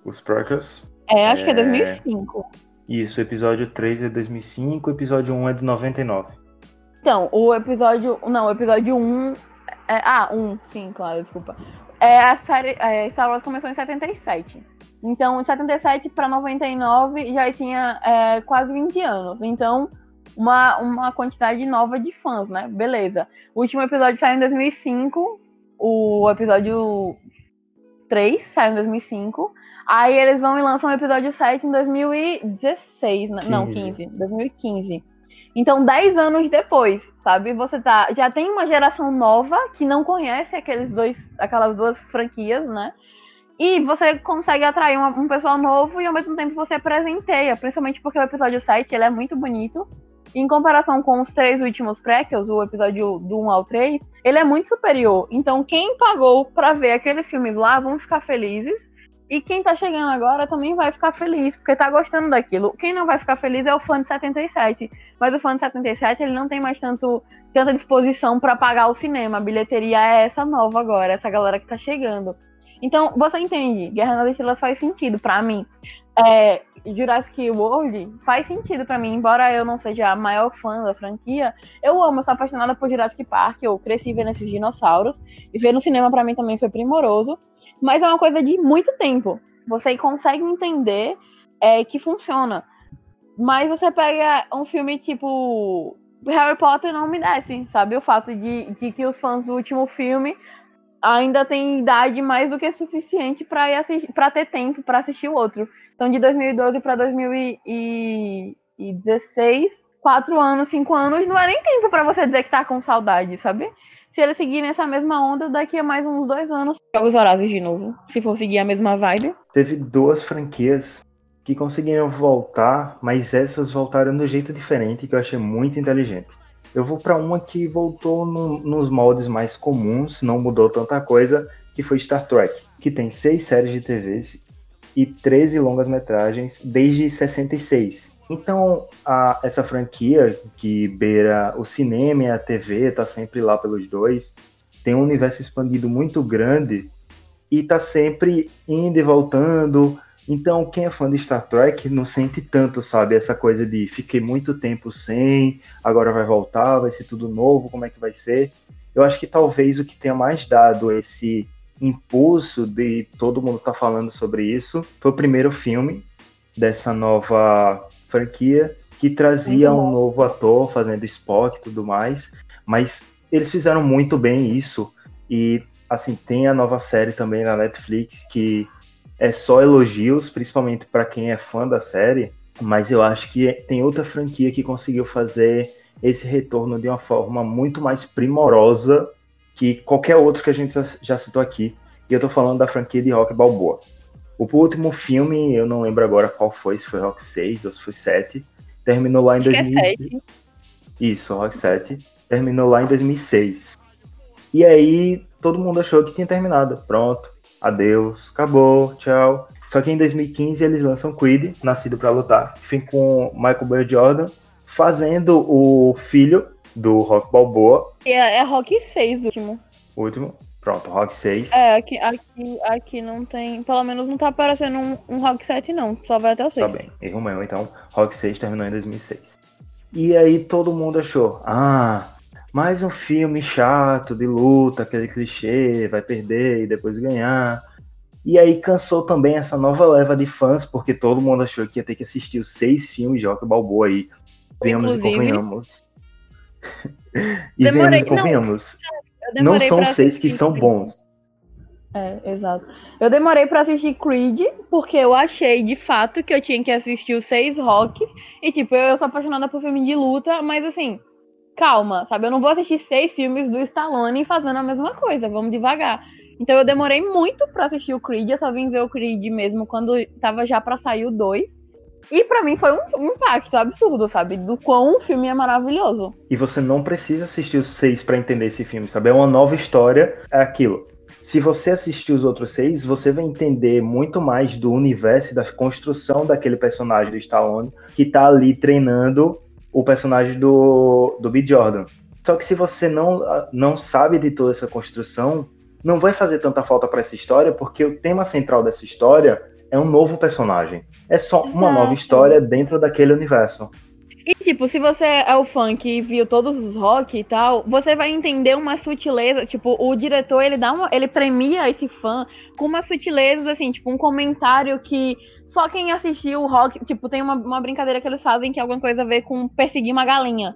Os Prequels. É, acho que é É. 2005. Isso, o episódio 3 é 2005, o episódio 1 é de 99. Então, o episódio. Não, o episódio 1. É, ah, 1, sim, claro, desculpa. É, a série é, Star Wars começou em 77. Então, em 77 para 99 já tinha é, quase 20 anos. Então, uma, uma quantidade nova de fãs, né? Beleza. O último episódio saiu em 2005. O episódio 3 saiu em 2005. Aí eles vão e lançam o episódio 7 em 2016. né? Não, 15. 15. 2015. Então, 10 anos depois, sabe? Você tá. Já tem uma geração nova que não conhece aqueles dois, aquelas duas franquias, né? E você consegue atrair uma- um pessoal novo e ao mesmo tempo você presenteia, principalmente porque o episódio 7 ele é muito bonito. Em comparação com os três últimos prequels, o episódio do 1 ao 3, ele é muito superior. Então, quem pagou pra ver aqueles filmes lá vão ficar felizes. E quem tá chegando agora também vai ficar feliz, porque tá gostando daquilo. Quem não vai ficar feliz é o fã de 77. Mas o fã de 77, ele não tem mais tanto, tanta disposição pra pagar o cinema. A bilheteria é essa nova agora, essa galera que tá chegando. Então, você entende, Guerra nas Estrelas faz sentido pra mim. É, Jurassic World faz sentido pra mim, embora eu não seja a maior fã da franquia. Eu amo, eu sou apaixonada por Jurassic Park, eu cresci vendo esses dinossauros. E ver no cinema pra mim também foi primoroso. Mas é uma coisa de muito tempo. Você consegue entender é, que funciona. Mas você pega um filme tipo Harry Potter não me desce, sabe? O fato de, de que os fãs do último filme ainda têm idade mais do que suficiente para ter tempo para assistir o outro. Então, de 2012 para 2016, quatro anos, cinco anos, não é nem tempo para você dizer que tá com saudade, sabe? Se eles seguirem essa mesma onda, daqui a mais uns dois anos, Jogos Horáveis de novo. Se for seguir a mesma vibe. Teve duas franquias que conseguiram voltar, mas essas voltaram de um jeito diferente que eu achei muito inteligente. Eu vou para uma que voltou no, nos moldes mais comuns, não mudou tanta coisa, que foi Star Trek, que tem seis séries de TVs e 13 longas-metragens desde 66. Então, a, essa franquia que beira o cinema e a TV, tá sempre lá pelos dois, tem um universo expandido muito grande e tá sempre indo e voltando, então, quem é fã de Star Trek não sente tanto, sabe? Essa coisa de fiquei muito tempo sem, agora vai voltar, vai ser tudo novo, como é que vai ser? Eu acho que talvez o que tenha mais dado esse impulso de todo mundo estar tá falando sobre isso foi o primeiro filme dessa nova franquia que trazia um novo ator fazendo Spock e tudo mais, mas eles fizeram muito bem isso. E assim tem a nova série também na Netflix que é só elogios, principalmente para quem é fã da série, mas eu acho que tem outra franquia que conseguiu fazer esse retorno de uma forma muito mais primorosa que qualquer outro que a gente já citou aqui. E eu tô falando da franquia de Rock Balboa. O último filme, eu não lembro agora qual foi, se foi Rock 6 ou se foi 7, terminou lá em Acho 2000. que é 7. Isso, Rock 7, terminou lá em 2006. E aí todo mundo achou que tinha terminado. Pronto, adeus, acabou, tchau. Só que em 2015 eles lançam Creed, Nascido para Lutar, que fica com Michael B. Jordan fazendo o filho do Rock Balboa. É, é Rock 6 o último. O último. Pronto, Rock 6. É, aqui, aqui, aqui não tem. Pelo menos não tá aparecendo um, um Rock 7, não. Só vai até o 6. Tá bem, erro meu. Então, Rock 6 terminou em 2006. E aí todo mundo achou, ah, mais um filme chato de luta, aquele clichê, vai perder e depois ganhar. E aí cansou também essa nova leva de fãs, porque todo mundo achou que ia ter que assistir os seis filmes de Rock Balboa aí. Venhamos e convenhamos. E Demorei- venhamos e convenhamos. Não demorei são seis que são bons. É, exato. Eu demorei pra assistir Creed, porque eu achei de fato que eu tinha que assistir os seis rocks. E, tipo, eu sou apaixonada por filme de luta, mas assim, calma, sabe? Eu não vou assistir seis filmes do Stallone fazendo a mesma coisa, vamos devagar. Então eu demorei muito pra assistir o Creed, eu só vim ver o Creed mesmo quando tava já pra sair o 2. E pra mim foi um, um impacto absurdo, sabe? Do quão o filme é maravilhoso. E você não precisa assistir os seis pra entender esse filme, sabe? É uma nova história, é aquilo. Se você assistir os outros seis, você vai entender muito mais do universo da construção daquele personagem do Stallone que tá ali treinando o personagem do, do B. Jordan. Só que se você não, não sabe de toda essa construção, não vai fazer tanta falta para essa história, porque o tema central dessa história é um novo personagem. É só uma Exato. nova história dentro daquele universo. E, tipo, se você é o fã que viu todos os rock e tal, você vai entender uma sutileza. Tipo, o diretor, ele dá uma. Ele premia esse fã com umas sutilezas, assim, tipo, um comentário que só quem assistiu o rock. Tipo, tem uma, uma brincadeira que eles fazem que é alguma coisa a ver com perseguir uma galinha.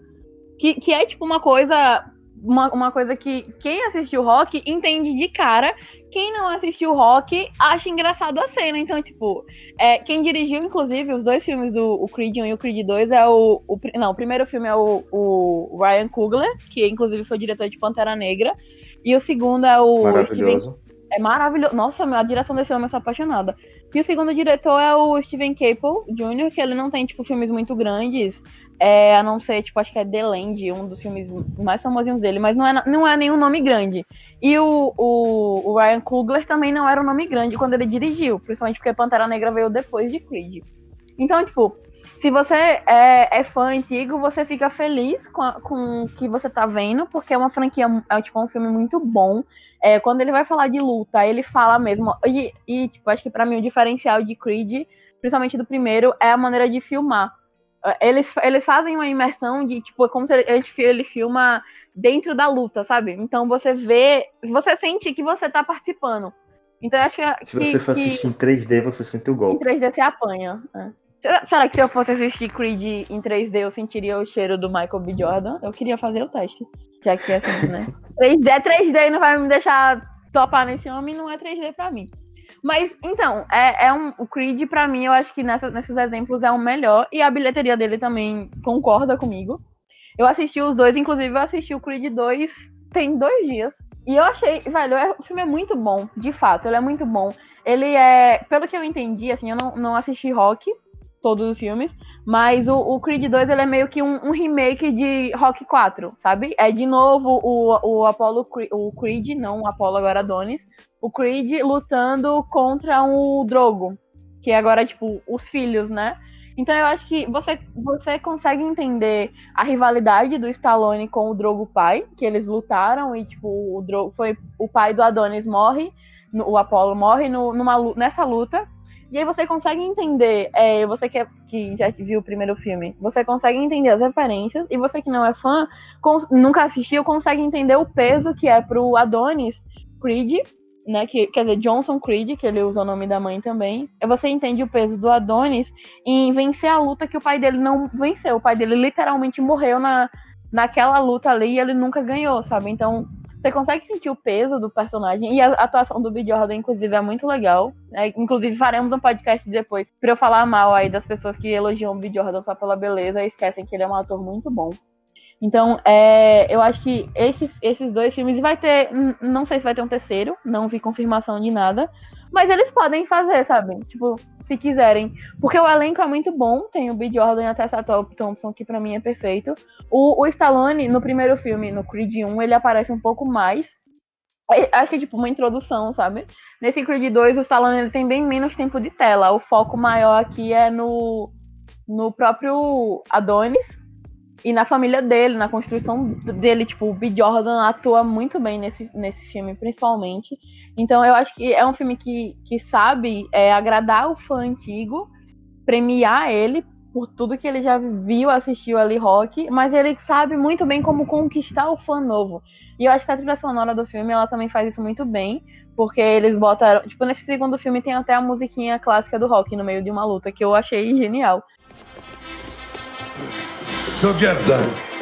Que, que é, tipo, uma coisa. Uma, uma coisa que quem assistiu rock entende de cara. Quem não assistiu rock acha engraçado a cena. Então, tipo, é, quem dirigiu, inclusive, os dois filmes do o Creed 1 e o Creed 2 é o, o Não, o primeiro filme é o, o Ryan Coogler, que inclusive foi diretor de Pantera Negra. E o segundo é o Steven Maravilhoso. é maravilhoso. Nossa, a direção desse homem eu sou apaixonada. E o segundo diretor é o Steven Caple Jr., que ele não tem, tipo, filmes muito grandes. É, a não ser, tipo, acho que é The Land, um dos filmes mais famosinhos dele, mas não é, não é nenhum nome grande. E o, o, o Ryan Coogler também não era um nome grande quando ele dirigiu, principalmente porque Pantera Negra veio depois de Creed. Então, tipo, se você é, é fã antigo, você fica feliz com, a- com o que você tá vendo, porque é uma franquia, é tipo um filme muito bom. É, quando ele vai falar de luta, ele fala mesmo. E, e, tipo, acho que pra mim o diferencial de Creed, principalmente do primeiro, é a maneira de filmar. É, Eles, eles fazem uma imersão de, tipo, é como se ele, ele, filma dentro da luta, sabe? Então você vê, você sente que você tá participando. Então eu acho que. Se você for assistir em 3D, você sente o em golpe. 3D você apanha. é. Será- Será que se eu fosse assistir Creed em 3D eu sentiria o cheiro do Michael B. Jordan? Eu queria fazer o teste. Já que é assim, né? 3D é 3D e não vai me deixar topar nesse homem, não é 3D pra mim. Mas, então, é, é um, o Creed, pra mim, eu acho que nessa- nesses exemplos é o melhor. E a bilheteria dele também concorda comigo. Eu assisti os dois, inclusive eu assisti o Creed 2 tem dois dias. E eu achei, velho, é- o filme é muito bom, de fato, ele é muito bom. Ele é, pelo que eu entendi, assim, eu não, não assisti Rock, todos os filmes, mas o, o Creed 2 ele é meio que um, um remake de Rock 4, sabe? É de novo o, o Apollo, Cre- o Creed, não o Apollo agora Adonis, o Creed lutando contra o Drogo, que agora, tipo, os filhos, né? Então eu acho que você, você consegue entender a rivalidade do Stallone com o Drogo pai, que eles lutaram e, tipo, o Drogo foi o pai do Adonis morre, o Apollo morre no- numa, nessa luta. E aí você consegue entender, é, você que, é- que já viu o primeiro filme, você consegue entender as referências, e você que não é fã, nunca assistiu, consegue entender o peso que é pro Adonis Creed, né? Que, quer dizer, Johnson Creed, que ele usa o nome da mãe também. Você entende o peso do Adonis em vencer a luta que o pai dele não venceu. O pai dele literalmente morreu na, naquela luta ali e ele nunca ganhou, sabe? Então, você consegue sentir o peso do personagem e a atuação do B. Jordan, inclusive, é muito legal. né? inclusive, faremos um podcast depois pra eu falar mal aí das pessoas que elogiam o B. Jordan só pela beleza e esquecem que ele é um ator muito bom. Então, é, eu acho que esses, esses dois filmes vai ter. Não sei se vai ter um terceiro, não vi confirmação de nada. Mas eles podem fazer, sabe? Tipo, se quiserem. Porque o elenco é muito bom. Tem o B. Jordan e a Top Thompson, que pra mim é perfeito. O, o Stallone, no primeiro filme, no Creed 1, ele aparece um pouco mais. É, Acho que é tipo uma introdução, sabe? Nesse Creed 2, o Stallone ele tem bem menos tempo de tela. O foco maior aqui é no, no próprio Adonis e na família dele, na construção dele. Tipo, o B. Jordan atua muito bem nesse, nesse filme, principalmente. Então eu acho que é um filme que, que sabe é, agradar o fã antigo, premiar ele por tudo que ele já viu, assistiu ali rock, mas ele sabe muito bem como conquistar o fã novo. E eu acho que a trilha sonora do filme ela também faz isso muito bem, porque eles botaram, tipo, nesse segundo filme tem até a musiquinha clássica do rock no meio de uma luta que eu achei genial. Go.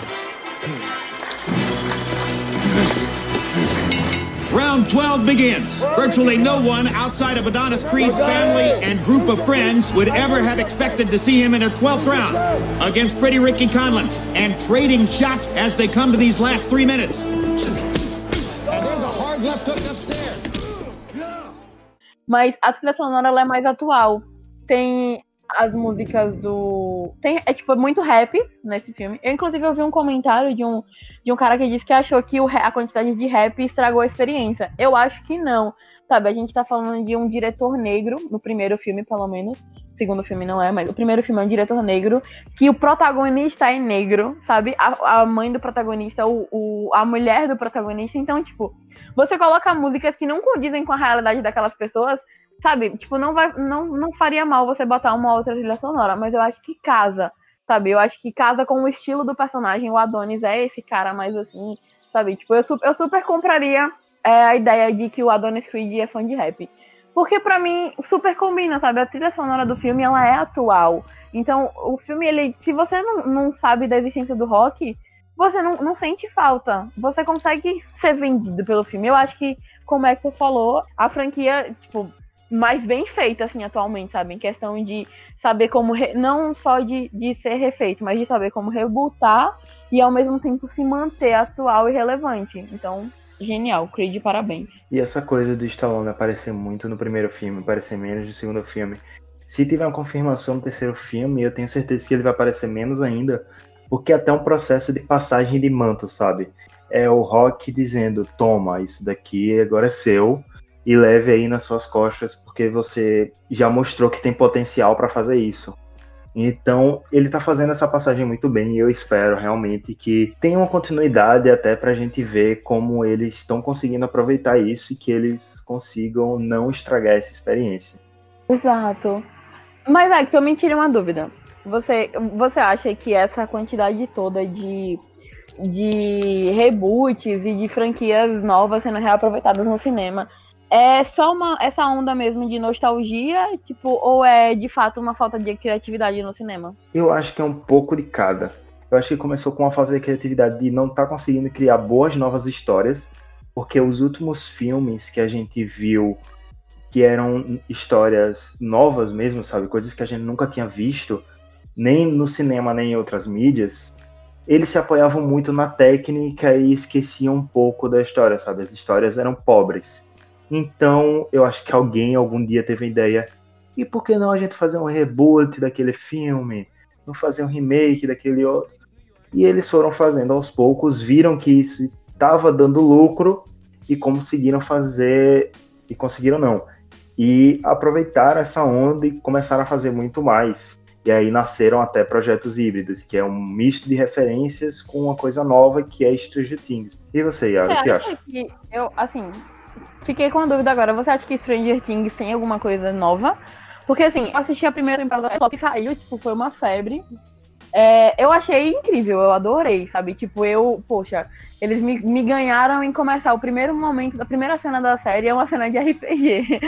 Round 12 begins. Virtually no one outside of Adonis Creed's family and group of friends would ever have expected to see him in a 12th round against Pretty Ricky Conlon and trading shots as they come to these last three minutes. And there's a hard left hook upstairs. Mas a trilha sonora ela é mais atual. Tem as músicas do. Tem, é tipo muito rap nesse filme. Eu, inclusive, eu vi um comentário de um, de um cara que disse que achou que o, a quantidade de rap estragou a experiência. Eu acho que não. Sabe, a gente tá falando de um diretor negro, no primeiro filme, pelo menos. O segundo filme não é, mas o primeiro filme é um diretor negro, que o protagonista é negro, sabe? A, a mãe do protagonista, o, o, a mulher do protagonista. Então, tipo, você coloca músicas que não condizem com a realidade daquelas pessoas, sabe? Tipo, não vai, não, não faria mal você botar uma outra trilha sonora, mas eu acho que casa, sabe? Eu acho que casa com o estilo do personagem. O Adonis é esse cara mais assim, sabe? Tipo, eu, eu super compraria é, a ideia de que o Adonis Creed é fã de rap. Porque pra mim super combina, sabe? A trilha sonora do filme ela é atual. Então, o filme, ele, se você não, não sabe da existência do rock, você não, não sente falta. Você consegue ser vendido pelo filme. Eu acho que, como é que tu falou, a franquia, tipo, mais bem feita, assim, atualmente, sabe? Em questão de saber como. re- Não só de, de ser refeito, mas de saber como rebutar e ao mesmo tempo se manter atual e relevante. Então, genial. Creed, parabéns. E essa coisa do Stallone aparecer muito no primeiro filme, aparecer menos no segundo filme. Se tiver uma confirmação no terceiro filme, eu tenho certeza que ele vai aparecer menos ainda, porque é até um processo de passagem de manto, sabe? É o Rock dizendo: toma, isso daqui agora é seu e leve aí nas suas costas, porque você já mostrou que tem potencial para fazer isso. Então, ele tá fazendo essa passagem muito bem e eu espero realmente que tenha uma continuidade até pra gente ver como eles estão conseguindo aproveitar isso e que eles consigam não estragar essa experiência. Exato. Mas, Hector, me tira uma dúvida. Você, você acha que essa quantidade toda de, de reboots e de franquias novas sendo reaproveitadas no cinema É só uma, essa onda mesmo de nostalgia, tipo, ou é de fato uma falta de criatividade no cinema? Eu acho que é um pouco de cada. Eu acho que começou com uma falta de criatividade de não estar tá conseguindo criar boas novas histórias, porque os últimos filmes que a gente viu que eram histórias novas mesmo, sabe, coisas que a gente nunca tinha visto, nem no cinema nem em outras mídias, eles se apoiavam muito na técnica e esqueciam um pouco da história, sabe? As histórias eram pobres. Então, eu acho que alguém algum dia teve a ideia, e por que não a gente fazer um reboot daquele filme? Não fazer um remake daquele outro? E eles foram fazendo aos poucos, viram que isso estava dando lucro e conseguiram fazer. E conseguiram não. E aproveitaram essa onda e começaram a fazer muito mais. E aí nasceram até projetos híbridos, que é um misto de referências com uma coisa nova que é Stranger Things. E você, Yara, o que acha? Que eu, assim, fiquei com a dúvida agora. Você acha que Stranger Things tem alguma coisa nova? Porque, assim, eu assisti a primeira temporada que saiu, tipo, foi uma febre. É, eu achei incrível, eu adorei, sabe? Tipo, eu, poxa, eles me, me ganharam em começar. O primeiro momento, a primeira cena da série é uma cena de RPG.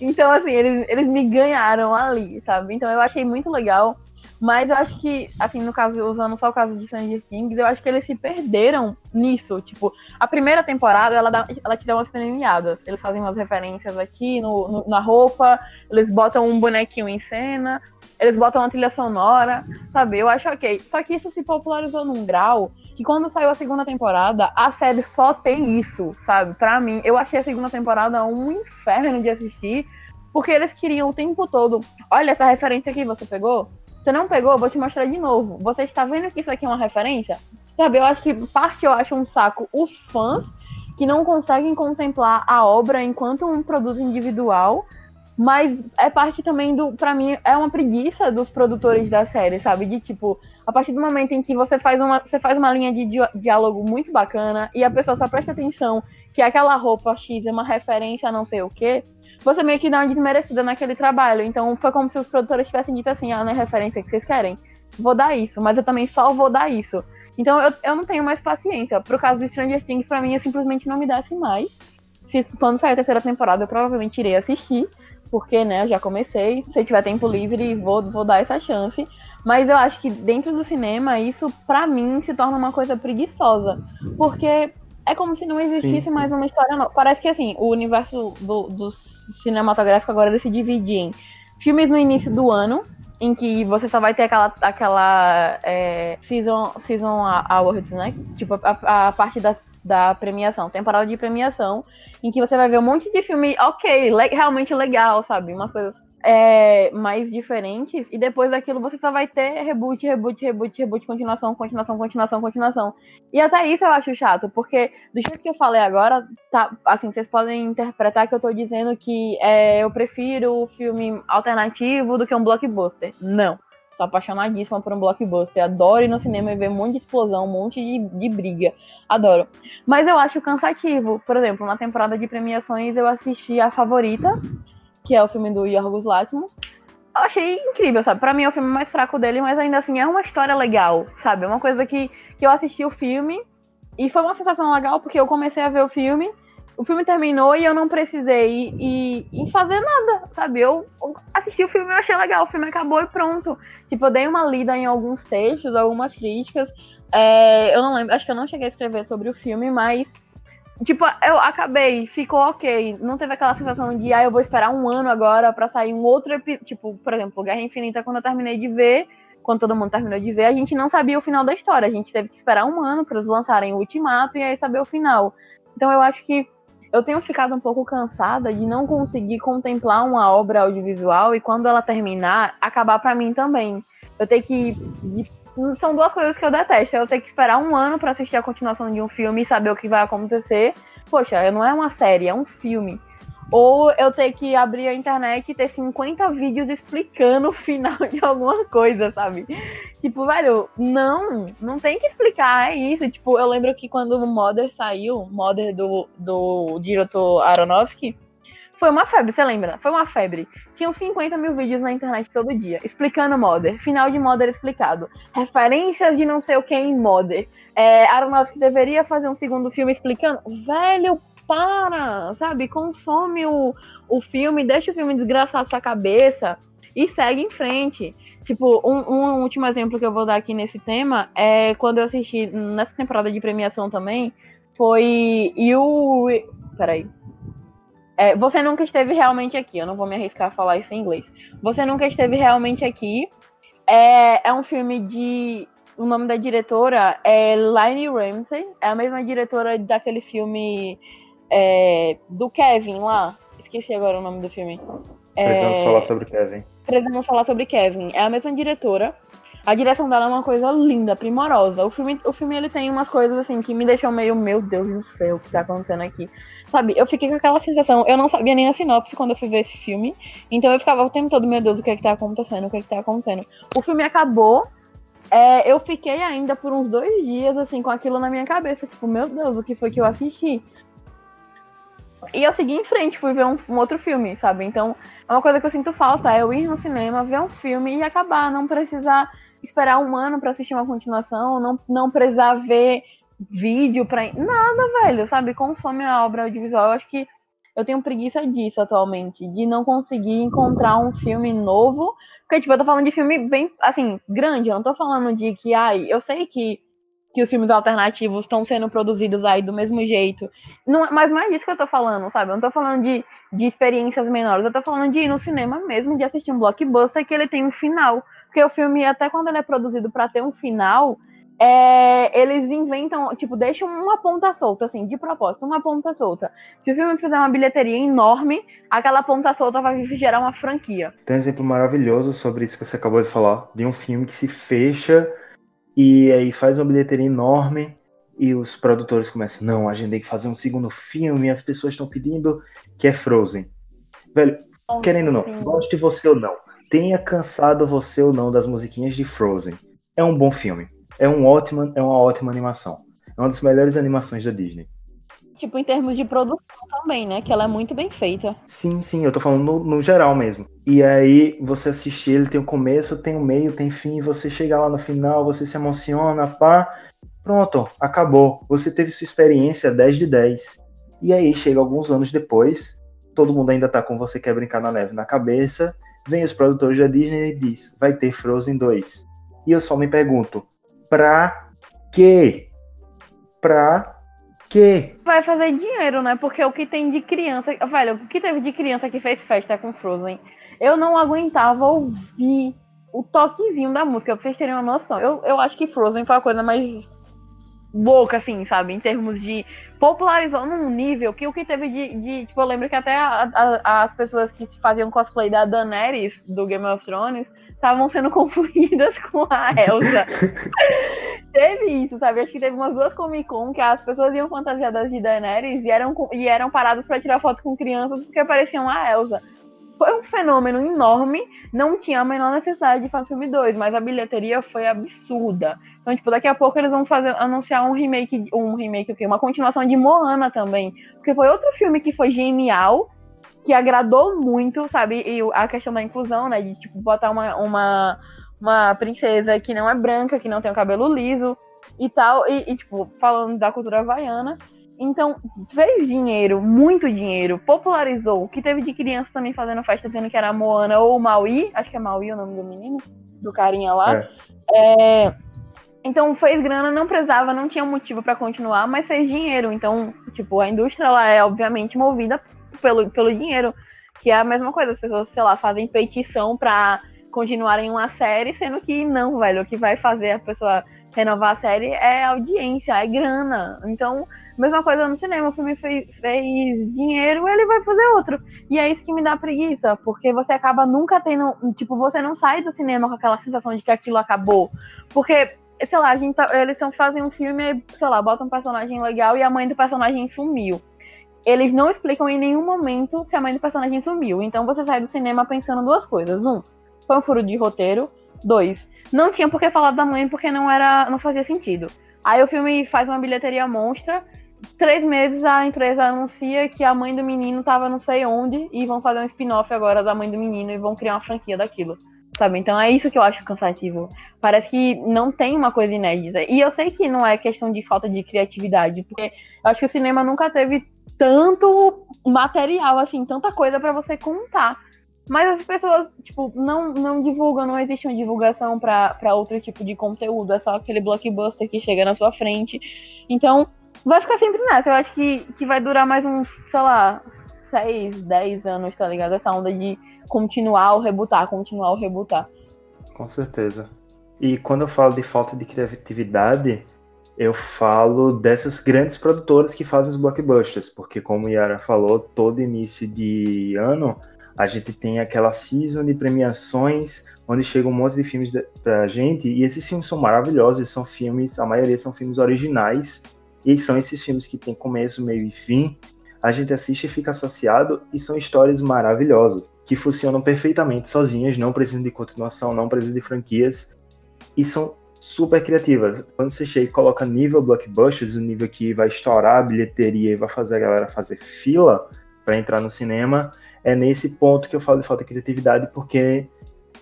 então, assim, eles, eles me ganharam ali, sabe? Então eu achei muito legal. Mas eu acho que, assim, no caso, usando só o caso de Stranger Things, eu acho que eles se perderam nisso. Tipo, a primeira temporada, ela, dá, ela te dá umas premiadas. Eles fazem umas referências aqui no, no, na roupa, eles botam um bonequinho em cena, eles botam uma trilha sonora, sabe? Eu acho ok. Só que isso se popularizou num grau que quando saiu a segunda temporada, a série só tem isso, sabe? Pra mim, eu achei a segunda temporada um inferno de assistir, porque eles queriam o tempo todo. Olha essa referência aqui, você pegou? Você não pegou? Eu vou te mostrar de novo. Você está vendo que isso aqui é uma referência? Sabe, eu acho que parte eu acho um saco os fãs que não conseguem contemplar a obra enquanto um produto individual mas é parte também do, para mim, é uma preguiça dos produtores da série, sabe? De tipo, a partir do momento em que você faz uma, você faz uma linha de di diálogo muito bacana e a pessoa só presta atenção que aquela roupa X é uma referência a não sei o quê, você meio que dá uma desmerecida naquele trabalho. Então foi como se os produtores tivessem dito assim, ah, não é referência que vocês querem. Vou dar isso, mas eu também só vou dar isso. Então eu, eu não tenho mais paciência. Pro caso do Stranger Things, pra mim, eu simplesmente não me desse mais. Se, quando sair a terceira temporada, eu provavelmente irei assistir porque, né, eu já comecei. Se eu tiver tempo livre, vou, vou dar essa chance. Mas eu acho que dentro do cinema, isso, para mim, se torna uma coisa preguiçosa. Porque é como se não existisse Sim. mais uma história nova. Parece que, assim, o universo do, do cinematográfico agora ele se divide em filmes no início do ano, em que você só vai ter aquela, aquela é, season, season awards, né? Tipo, a, a parte da, da premiação, temporada de premiação, em que você vai ver um monte de filme, ok, le realmente legal, sabe? Umas coisas é, mais diferentes, e depois daquilo você só vai ter reboot, reboot, reboot, reboot, continuação, continuação, continuação, continuação. E até isso eu acho chato, porque do jeito que eu falei agora, tá, assim, vocês podem interpretar que eu tô dizendo que é, eu prefiro o filme alternativo do que um blockbuster. Não. Sou apaixonadíssima por um blockbuster. Adoro ir no cinema e ver um monte de explosão, um monte de, de briga. Adoro. Mas eu acho cansativo. Por exemplo, na temporada de premiações eu assisti A Favorita, que é o filme do Yorgos Lanthimos. Eu achei incrível, sabe? Pra mim é o filme mais fraco dele, mas ainda assim é uma história legal, sabe? É uma coisa que, que eu assisti o filme e foi uma sensação legal porque eu comecei a ver o filme o filme terminou e eu não precisei ir, fazer nada, sabe? Eu assisti o filme e achei legal, o filme acabou e pronto. Tipo, eu dei uma lida em alguns textos, algumas críticas. É, eu não lembro, acho que eu não cheguei a escrever sobre o filme, mas. Tipo, eu acabei, ficou ok. Não teve aquela sensação de, ah, eu vou esperar um ano agora para sair um outro episódio. Tipo, por exemplo, Guerra Infinita, quando eu terminei de ver, quando todo mundo terminou de ver, a gente não sabia o final da história. A gente teve que esperar um ano para eles lançarem o Ultimato e aí saber o final. Então eu acho que eu tenho ficado um pouco cansada de não conseguir contemplar uma obra audiovisual e quando ela terminar, acabar para mim também. Eu tenho que. São duas coisas que eu detesto. Eu tenho que esperar um ano para assistir a continuação de um filme e saber o que vai acontecer. Poxa, não é uma série, é um filme. Ou eu ter que abrir a internet e ter 50 vídeos explicando o final de alguma coisa, sabe? Tipo, velho, não, não tem que explicar, é isso. Tipo, eu lembro que quando o Mother saiu, Mother do, do diretor Aronofsky, foi uma febre, você lembra? Foi uma febre. Tinham 50 mil vídeos na internet todo dia, explicando Mother, final de Mother explicado, referências de não sei o que em Mother. É, Aronofsky deveria fazer um segundo filme explicando. Velho, para, sabe? Consome o, o filme, deixa o filme desgraçar sua cabeça e segue em frente. Tipo, um, um, último exemplo que eu vou dar aqui nesse tema é quando eu assisti nessa temporada de premiação também, foi You. Peraí. É, você nunca esteve realmente aqui. Eu não vou me arriscar a falar isso em inglês. Você nunca esteve realmente aqui. É, é um filme de. O nome da diretora é Lynne Ramsey. É a mesma diretora daquele filme é, do Kevin lá. Esqueci agora o nome do filme. Precisamos falar sobre Kevin. Precisamos falar sobre Kevin. É a mesma diretora. A direção dela é uma coisa linda, primorosa. O filme, o filme ele tem umas coisas assim que me deixam meio, meu Deus do céu, o que tá acontecendo aqui? Sabe, eu fiquei com aquela sensação, eu não sabia nem a sinopse quando eu fui ver esse filme. Então eu ficava o tempo todo, meu Deus, o que é que tá acontecendo? O que é que tá acontecendo? O filme acabou. É, eu fiquei ainda por uns dois dias, assim, com aquilo na minha cabeça. Tipo, meu Deus, o que foi que eu assisti? E eu segui em frente, fui ver um, um, outro filme, sabe? Então, é uma coisa que eu sinto falta, é eu ir no cinema, ver um filme e acabar, não precisar esperar um ano para assistir uma continuação, não, não precisar ver vídeo pra. Nada, velho, sabe? Consome a obra audiovisual. Eu acho que eu tenho preguiça disso atualmente, de não conseguir encontrar um filme novo. Porque, tipo, eu tô falando de filme bem, assim, grande. Eu não tô falando de que, ai, eu sei que que os filmes alternativos estão sendo produzidos aí do mesmo jeito. Não, mas não é disso que eu tô falando, sabe? Eu não tô falando de, de experiências menores, eu tô falando de ir no cinema mesmo, de assistir um blockbuster que ele tem um final. Porque o filme, até quando ele é produzido para ter um final, é, eles inventam, tipo, deixam uma ponta solta, assim, de propósito, uma ponta solta. Se o filme fizer uma bilheteria enorme, aquela ponta solta vai gerar uma franquia. Tem um exemplo maravilhoso sobre isso que você acabou de falar, de um filme que se fecha e aí faz uma bilheteria enorme e os produtores começam, não, a gente tem que fazer um segundo filme, as pessoas estão pedindo que é Frozen. Velho, oh, querendo ou não, sim. goste você ou não, tenha cansado você ou não das musiquinhas de Frozen. É um bom filme. É um ótimo, é uma ótima animação. É uma das melhores animações da Disney. Tipo, em termos de produção também, né? Que ela é muito bem feita. Sim, sim, eu tô falando no, no geral mesmo. E aí, você assistir, ele tem o começo, tem o meio, tem fim, você chega lá no final, você se emociona, pá. Pronto, acabou. Você teve sua experiência 10 de 10. E aí, chega alguns anos depois, todo mundo ainda tá com Você Quer Brincar na Neve na cabeça, vem os produtores da Disney e diz, vai ter Frozen 2. E eu só me pergunto, pra quê? Pra que vai fazer dinheiro, né? Porque o que tem de criança, velho, o que teve de criança que fez festa com Frozen, eu não aguentava ouvir o toquezinho da música, pra vocês terem uma noção. Eu, eu acho que Frozen foi a coisa mais louca, assim, sabe? Em termos de popularizou num nível que o que teve de. de tipo, eu lembro que até a, a, as pessoas que faziam cosplay da Daenerys do Game of Thrones estavam sendo confundidas com a Elsa. teve isso, sabe? Acho que teve umas duas Comic Con que as pessoas iam fantasiadas de Daenerys e eram, e eram paradas para tirar foto com crianças porque pareciam a Elsa. Foi um fenômeno enorme, não tinha a menor necessidade de fazer filme 2, mas a bilheteria foi absurda. Então, tipo, daqui a pouco eles vão fazer, anunciar um remake, um remake o quê? Uma continuação de Moana também. Porque foi outro filme que foi genial, que agradou muito, sabe? E a questão da inclusão, né? De, tipo, botar uma, uma, uma princesa que não é branca, que não tem o cabelo liso e tal. E, e, tipo, falando da cultura havaiana. Então, fez dinheiro, muito dinheiro, popularizou. O que teve de criança também fazendo festa, dizendo que era Moana ou Maui, acho que é Maui o nome do menino, do carinha lá. É. é então fez grana, não precisava, não tinha motivo para continuar, mas fez dinheiro. Então, tipo, a indústria ela é obviamente movida pelo, pelo dinheiro, que é a mesma coisa. As pessoas, sei lá, fazem petição para continuarem uma série, sendo que não, velho. O que vai fazer a pessoa renovar a série é audiência, é grana. Então, mesma coisa no cinema, o filme fez, fez dinheiro, ele vai fazer outro. E é isso que me dá preguiça, porque você acaba nunca tendo, tipo, você não sai do cinema com aquela sensação de que aquilo acabou. Porque sei lá, a gente tá, eles são, fazem um filme, sei lá, botam um personagem legal e a mãe do personagem sumiu. Eles não explicam em nenhum momento se a mãe do personagem sumiu. Então você sai do cinema pensando duas coisas. Um, foi um furo de roteiro. Dois, não tinha por que falar da mãe porque não era, não fazia sentido. Aí o filme faz uma bilheteria monstra. Três meses a empresa anuncia que a mãe do menino tava não sei onde e vão fazer um spin-off agora da mãe do menino e vão criar uma franquia daquilo sabe? Então é isso que eu acho cansativo. Parece que não tem uma coisa inédita. E eu sei que não é questão de falta de criatividade, porque eu acho que o cinema nunca teve tanto material, assim, tanta coisa para você contar. Mas as pessoas, tipo, não, não divulgam, não existe uma divulgação para outro tipo de conteúdo. É só aquele blockbuster que chega na sua frente. Então, vai ficar sempre nessa. Eu acho que, que vai durar mais uns, sei lá, 6, 10 anos, tá ligado? Essa onda de continuar ou rebutar, continuar ou rebutar. Com certeza. E quando eu falo de falta de criatividade, eu falo dessas grandes produtoras que fazem os blockbusters, porque como Yara falou, todo início de ano a gente tem aquela season de premiações onde chega um monte de filmes pra gente, e esses filmes são maravilhosos, são filmes, a maioria são filmes originais, e são esses filmes que tem começo, meio e fim, a gente assiste e fica saciado, e são histórias maravilhosas, que funcionam perfeitamente sozinhas, não precisam de continuação, não precisam de franquias, e são super criativas. Quando você chega e coloca nível blockbusters, o nível que vai estourar a bilheteria e vai fazer a galera fazer fila para entrar no cinema, é nesse ponto que eu falo de falta de criatividade, porque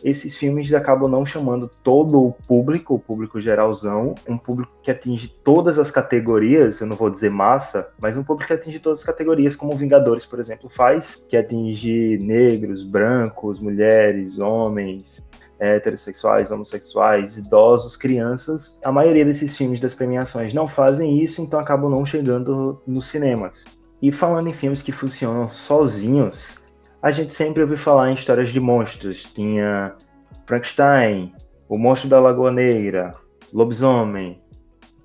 esses filmes acabam não chamando todo o público, o público geralzão, um público que atinge todas as categorias, eu não vou dizer massa, mas um público que atinge todas as categorias, como Vingadores, por exemplo, faz, que atinge negros, brancos, mulheres, homens, heterossexuais, homossexuais, idosos, crianças. A maioria desses filmes das premiações não fazem isso, então acabam não chegando nos cinemas. E falando em filmes que funcionam sozinhos, a gente sempre ouviu falar em histórias de monstros. Tinha Frankenstein, O Monstro da Lagoa Negra, Lobisomem,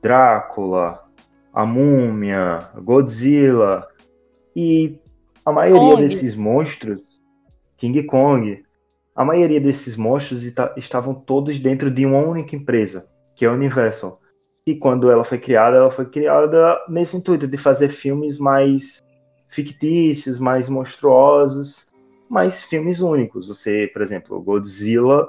Drácula, A Múmia, Godzilla. E a maioria Kong. desses monstros, King Kong, a maioria desses monstros estavam todos dentro de uma única empresa, que é a Universal. E quando ela foi criada, ela foi criada nesse intuito de fazer filmes mais fictícios, mais monstruosos, mas filmes únicos. Você, por exemplo, Godzilla,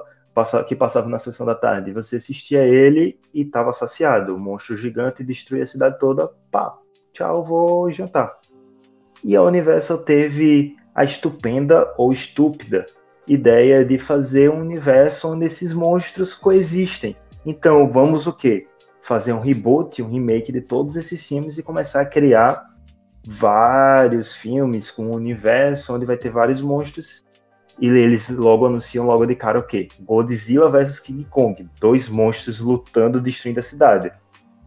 que passava na sessão da tarde, você assistia ele e estava saciado. O monstro gigante destruía a cidade toda, pá, tchau, vou jantar. E a Universal teve a estupenda ou estúpida ideia de fazer um universo onde esses monstros coexistem. Então, vamos o quê? Fazer um reboot, um remake de todos esses filmes e começar a criar vários filmes com um universo onde vai ter vários monstros. E eles logo anunciam logo de cara o quê? Godzilla versus King Kong, dois monstros lutando, destruindo a cidade.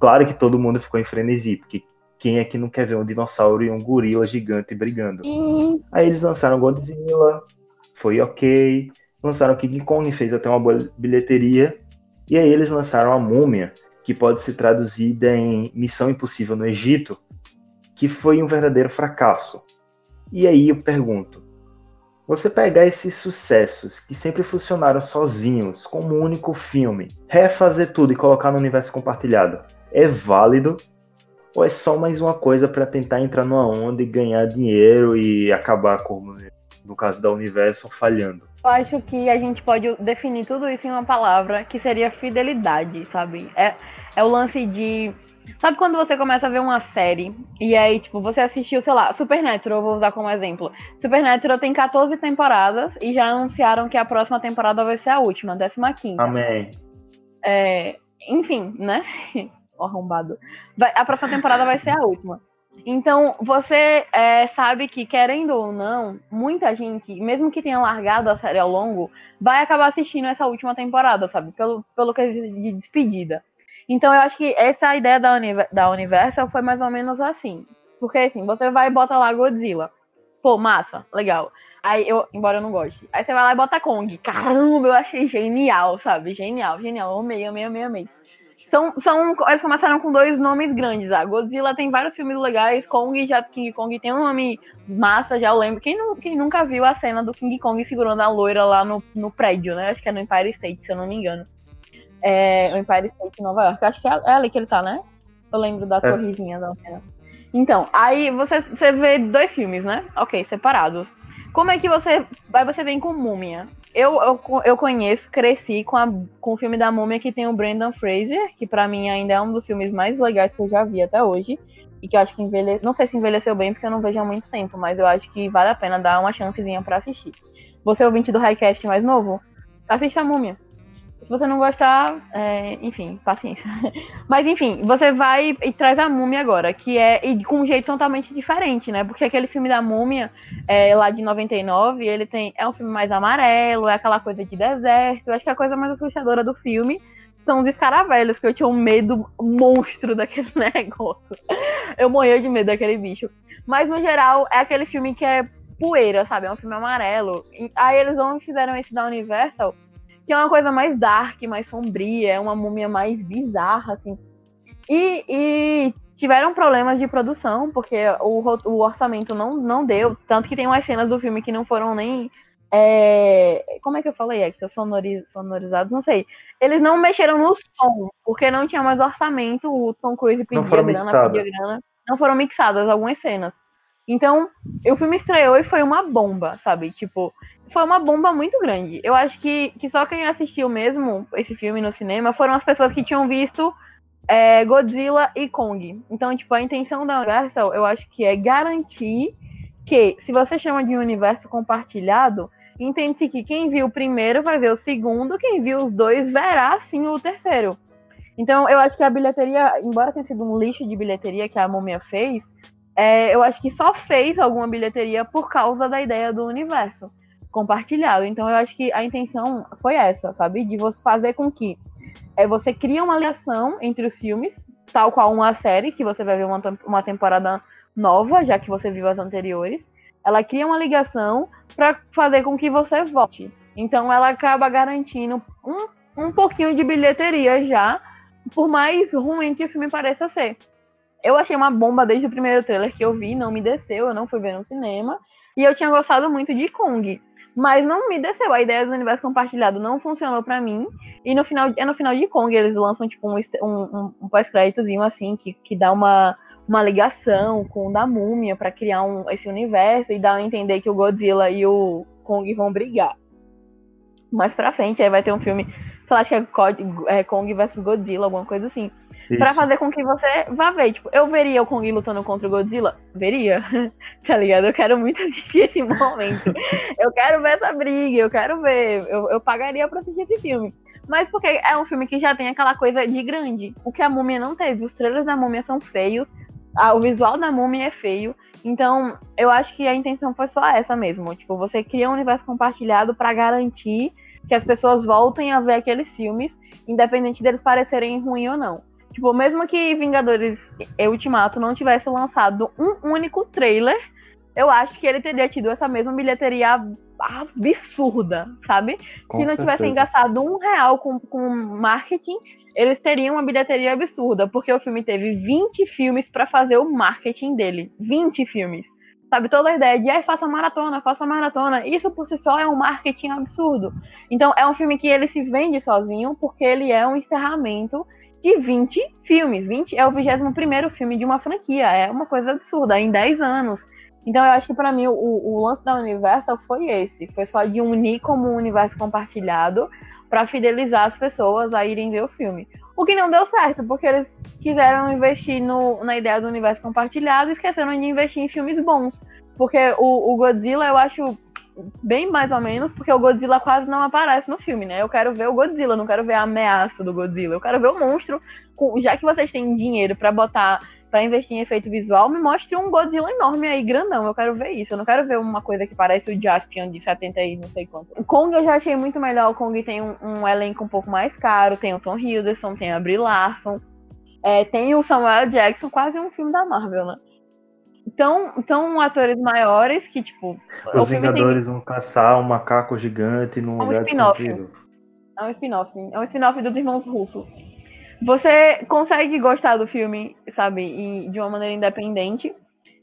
Claro que todo mundo ficou em frenesi, porque quem é que não quer ver um dinossauro e um gorila gigante brigando? Uhum. Aí eles lançaram Godzilla, foi ok. Lançaram King Kong, fez até uma boa bilheteria. E aí eles lançaram a Múmia, que pode ser traduzida em Missão Impossível no Egito, que foi um verdadeiro fracasso. E aí eu pergunto: você pegar esses sucessos que sempre funcionaram sozinhos, como um único filme, refazer tudo e colocar no universo compartilhado, é válido? Ou é só mais uma coisa para tentar entrar numa onda e ganhar dinheiro e acabar com no caso da Universo, falhando? Eu acho que a gente pode definir tudo isso em uma palavra que seria fidelidade, sabe? É, é o lance de. Sabe quando você começa a ver uma série e aí, tipo, você assistiu, sei lá, Supernatural, eu vou usar como exemplo. Supernatural tem 14 temporadas e já anunciaram que a próxima temporada vai ser a última, 15. Amém. É, enfim, né? o arrombado. Vai, a próxima temporada vai ser a última. Então, você é, sabe que, querendo ou não, muita gente, mesmo que tenha largado a série ao longo, vai acabar assistindo essa última temporada, sabe? Pelo, pelo que de despedida. Então, eu acho que essa ideia da, da Universal foi mais ou menos assim. Porque, assim, você vai e bota lá Godzilla. Pô, massa, legal. Aí eu, embora eu não goste. Aí você vai lá e bota Kong. Caramba, eu achei genial, sabe? Genial, genial. Amei, amei, amei, amei. São, são, eles começaram com dois nomes grandes. A Godzilla tem vários filmes legais, Kong já King Kong tem um nome massa, já eu lembro. Quem, não, quem nunca viu a cena do King Kong segurando a loira lá no, no prédio, né? Acho que é no Empire State, se eu não me engano. É, o Empire State Nova York. Acho que é, é ali que ele tá, né? Eu lembro da é. torrezinha da cena. Então, aí você, você vê dois filmes, né? Ok, separados. Como é que você. Aí você vem com Múmia. Eu, eu, eu conheço, cresci com, a, com o filme da Múmia que tem o Brandon Fraser, que para mim ainda é um dos filmes mais legais que eu já vi até hoje. E que eu acho que envelheceu. Não sei se envelheceu bem, porque eu não vejo há muito tempo, mas eu acho que vale a pena dar uma chancezinha para assistir. Você, ouvinte do Highcast mais novo, assiste a Múmia. Se você não gostar, é, enfim, paciência. Mas enfim, você vai e traz a múmia agora, que é e com um jeito totalmente diferente, né? Porque aquele filme da múmia, é, lá de 99, ele tem. É um filme mais amarelo, é aquela coisa de deserto. Eu acho que a coisa mais assustadora do filme são os escaravelhos, que eu tinha um medo monstro daquele negócio. Eu morria de medo daquele bicho. Mas no geral, é aquele filme que é poeira, sabe? É um filme amarelo. Aí eles vão e fizeram esse da Universal que é uma coisa mais dark, mais sombria, é uma múmia mais bizarra, assim. E, e tiveram problemas de produção, porque o, o, orçamento não, não deu. Tanto que tem umas cenas do filme que não foram nem. É, como é que eu falei? É que sonoriz, sonorizados, não sei. Eles não mexeram no som, porque não tinha mais orçamento. O Tom Cruise pedia grana, mixada. pedia grana. Não foram mixadas algumas cenas. Então, o filme estreou e foi uma bomba, sabe? Tipo, foi uma bomba muito grande. Eu acho que, que só quem assistiu mesmo esse filme no cinema foram as pessoas que tinham visto é, Godzilla e Kong. Então, tipo, a intenção da Universal, eu acho que é garantir que, se você chama de universo compartilhado, entende-se que quem viu o primeiro vai ver o segundo, quem viu os dois verá, sim, o terceiro. Então, eu acho que a bilheteria, embora tenha sido um lixo de bilheteria que a Múmia fez, é, eu acho que só fez alguma bilheteria por causa da ideia do universo compartilhado. Então eu acho que a intenção foi essa, sabe? De você fazer com que é, você cria uma ligação entre os filmes, tal qual uma série, que você vai ver uma, uma temporada nova, já que você viu as anteriores. Ela cria uma ligação para fazer com que você volte. Então ela acaba garantindo um, um pouquinho de bilheteria já, por mais ruim que o filme pareça ser. Eu achei uma bomba desde o primeiro trailer que eu vi, não me desceu, eu não fui ver no cinema. E eu tinha gostado muito de Kong. Mas não me desceu. A ideia do universo compartilhado não funcionou para mim. E no final, é no final de Kong, eles lançam tipo um, um, um pós-créditozinho assim, que, que dá uma, uma ligação com o da múmia para criar um, esse universo e dá a entender que o Godzilla e o Kong vão brigar. Mais pra frente, aí vai ter um filme, sei lá, acho que é, é Kong versus Godzilla, alguma coisa assim para fazer com que você vá ver. Tipo, eu veria o Kong lutando contra o Godzilla? Veria. tá ligado? Eu quero muito assistir esse momento. eu quero ver essa briga, eu quero ver. Eu, eu pagaria pra assistir esse filme. Mas porque é um filme que já tem aquela coisa de grande. O que a múmia não teve. Os trailers da múmia são feios. A, o visual da múmia é feio. Então, eu acho que a intenção foi só essa mesmo. Tipo, você cria um universo compartilhado para garantir que as pessoas voltem a ver aqueles filmes, independente deles parecerem ruim ou não. Tipo, mesmo que Vingadores Ultimato não tivesse lançado um único trailer, eu acho que ele teria tido essa mesma bilheteria absurda, sabe? Com Se não tivessem gastado um real com, com marketing, eles teriam uma bilheteria absurda, porque o filme teve 20 filmes para fazer o marketing dele. 20 filmes. Sabe, toda a ideia de ai, faça maratona, faça maratona, isso por si só é um marketing absurdo. Então é um filme que ele se vende sozinho, porque ele é um encerramento de 20 filmes. 20 é o 21 filme de uma franquia. É uma coisa absurda, em 10 anos. Então eu acho que para mim o, o, lance da Universal foi esse. Foi só de unir como um universo compartilhado para fidelizar as pessoas a irem ver o filme. O que não deu certo, porque eles quiseram investir no, na ideia do universo compartilhado e esqueceram de investir em filmes bons. Porque o, o Godzilla eu acho bem mais ou menos, porque o Godzilla quase não aparece no filme, né? Eu quero ver o Godzilla, não quero ver a ameaça do Godzilla. Eu quero ver o monstro. Já que vocês têm dinheiro para botar, para investir em efeito visual, me mostre um Godzilla enorme aí, grandão. Eu quero ver isso. Eu não quero ver uma coisa que parece o Jaspion de 70 e não sei quanto. O Kong eu já achei muito melhor. O Kong tem um, um elenco um pouco mais caro. Tem o Tom Hiddleston, tem a Brie Larson. É, tem o Samuel Jackson, quase um filme da Marvel, né? Então, são atores maiores que, tipo. Os Vingadores tem... vão caçar um macaco gigante num é um lugar escondido. É um spin-off. É um spin-off dos irmãos Russo. Você consegue gostar do filme, sabe, e, de uma maneira independente.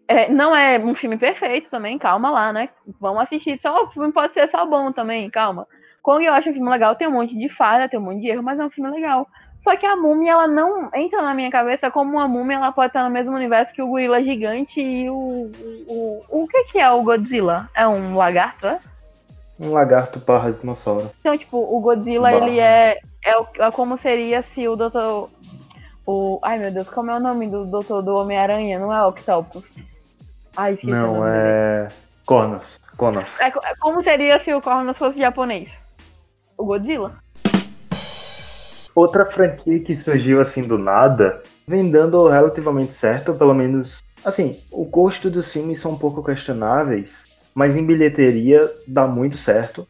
É, não é um filme perfeito também, calma lá, né? Vamos assistir. Só, o filme pode ser só bom também, calma. Kong eu acho um filme legal, tem um monte de falha, tem um monte de erro, mas é um filme legal. Só que a múmia, ela não entra na minha cabeça como uma múmia, ela pode estar no mesmo universo que o gorila gigante e o. O, o, que, que é o Godzilla? É um lagarto, é? Um lagarto barra dinossauro. Então, tipo, o Godzilla, barra. ele é, é, é como seria se o Doutor. O, ai meu Deus, como é o nome do Doutor do Homem-Aranha? Não é Octopus? Ai, esqueci Não, é. Cornos. Cornos. É, como seria se o Cornos fosse japonês? O Godzilla. Outra franquia que surgiu assim do nada, vem dando relativamente certo, pelo menos. Assim, o gosto dos filmes são um pouco questionáveis, mas em bilheteria dá muito certo.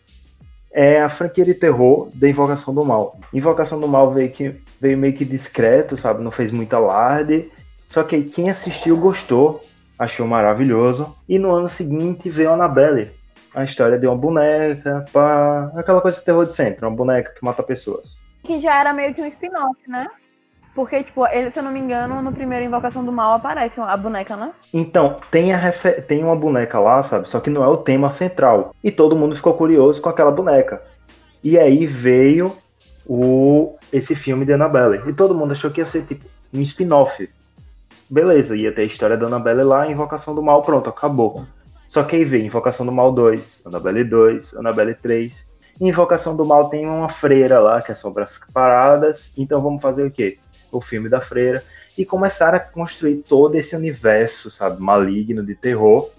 É a franquia de terror da Invocação do Mal. Invocação do Mal veio, que, veio meio que discreto, sabe? Não fez muito alarde. Só que quem assistiu gostou, achou maravilhoso. E no ano seguinte veio Annabelle. A história de uma boneca, pá, aquela coisa de terror de sempre, uma boneca que mata pessoas. Que já era meio que um spin-off, né? Porque, tipo, ele, se eu não me engano, no primeiro Invocação do Mal aparece a boneca, né? Então, tem, a refer... tem uma boneca lá, sabe? Só que não é o tema central. E todo mundo ficou curioso com aquela boneca. E aí veio o esse filme de Annabelle. E todo mundo achou que ia ser, tipo, um spin-off. Beleza, ia ter a história da Annabelle lá, Invocação do Mal, pronto, acabou. Só que aí veio Invocação do Mal 2, Annabelle 2, Annabelle 3. Invocação do Mal tem uma freira lá, que é sobre as paradas. Então vamos fazer o quê? o filme da freira, e começaram a construir todo esse universo, sabe, maligno de terror.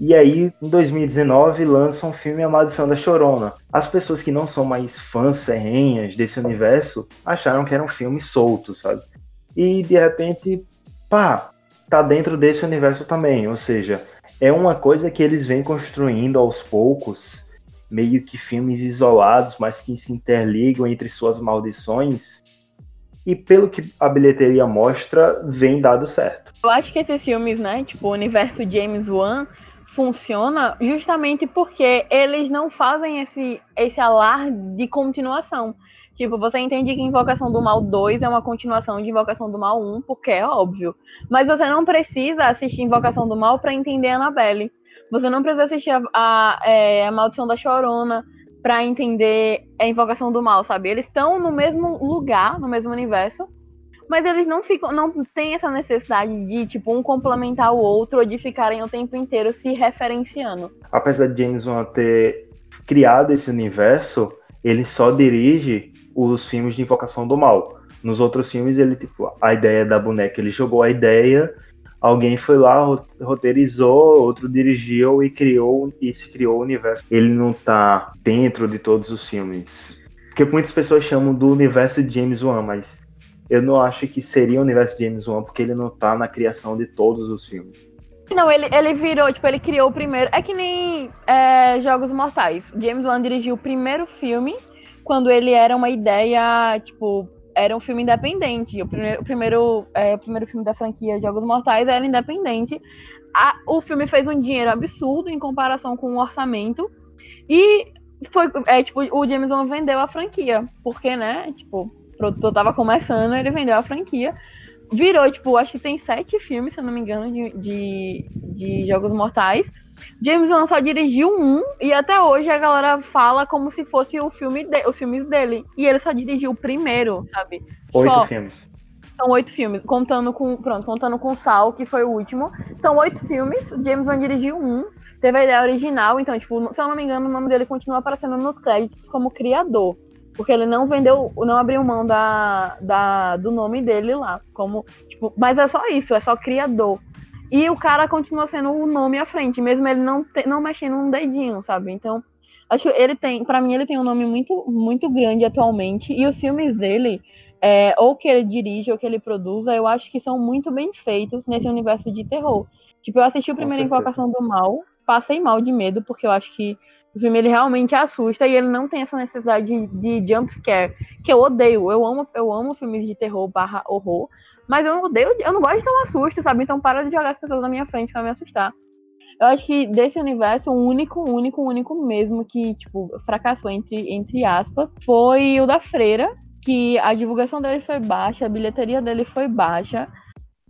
E aí, em 2019, lançam o filme A Maldição da Chorona. As pessoas que não são mais fãs ferrenhas desse universo acharam que era um filme solto, sabe? E de repente, pá, tá dentro desse universo também. Ou seja, é uma coisa que eles vêm construindo aos poucos, meio que filmes isolados, mas que se interligam entre suas maldições e pelo que a bilheteria mostra, vem dado certo. Eu acho que esses filmes, né, tipo o universo James Wan, funciona justamente porque eles não fazem esse, esse alarde de continuação. Tipo, você entende que Invocação do Mal 2 é uma continuação de Invocação do Mal 1, porque é óbvio. Mas você não precisa assistir Invocação do Mal para entender Annabelle. Você não precisa assistir a, a, é, a Maldição da Chorona para entender a invocação do mal, sabe? Eles estão no mesmo lugar, no mesmo universo, mas eles não ficam, não tem essa necessidade de tipo um complementar o outro ou de ficarem o tempo inteiro se referenciando. Apesar de James Wan ter criado esse universo, ele só dirige os filmes de invocação do mal. Nos outros filmes ele tipo a ideia da boneca, ele jogou a ideia alguém foi lá, roteirizou, outro dirigiu e criou e se criou o universo. Ele não tá dentro de todos os filmes. Porque muitas pessoas chamam do universo de James Wan, mas eu não acho que seria o universo de James Wan porque ele não tá na criação de todos os filmes. Não, ele, ele virou, tipo, ele criou o primeiro. É que nem é, Jogos Mortais. James Wan dirigiu o primeiro filme quando ele era uma ideia, tipo, era um filme independente. O primeiro, o primeiro, é, o primeiro filme da franquia Jogos Mortais era independente. A, o filme fez um dinheiro absurdo em comparação com o orçamento. E foi, é, tipo, o James Wan vendeu a franquia. Porque, né, tipo, o produtor tava começando, ele vendeu a franquia. Virou, tipo, acho que tem sete filmes, se eu não me engano, de, de, de Jogos Mortais. James Wan só dirigiu um e até hoje a galera fala como se fosse o filme de, os filmes dele. E ele só dirigiu o primeiro, sabe? Oito só. filmes. São oito filmes, contando com, pronto, contando com Sal, que foi o último. São oito filmes, James Wan dirigiu um, teve a ideia original, então, tipo, se eu não me engano, o nome dele continua aparecendo nos créditos como criador. Porque ele não vendeu, não abriu mão da, da, do nome dele lá. Como, tipo, mas é só isso, é só criador. E o cara continua sendo o nome à frente, mesmo ele não, te, não mexendo um dedinho, sabe? Então, acho que ele tem, para mim, ele tem um nome muito, muito grande atualmente. E os filmes dele, é, ou que ele dirige ou que ele produza, eu acho que são muito bem feitos nesse universo de terror. Tipo, eu assisti o primeiro Invocação do Mal, passei mal de medo, porque eu acho que o filme ele realmente assusta e ele não tem essa necessidade de, de jump scare, que eu odeio. Eu amo, eu amo filmes de terror barra horror, mas eu não odeio, eu não gosto de tomar susto, sabe? Então para de jogar as pessoas na minha frente pra me assustar. Eu acho que desse universo, o único, único, único mesmo que, tipo, fracassou, entre, entre aspas, foi o da Freira, que a divulgação dele foi baixa, a bilheteria dele foi baixa.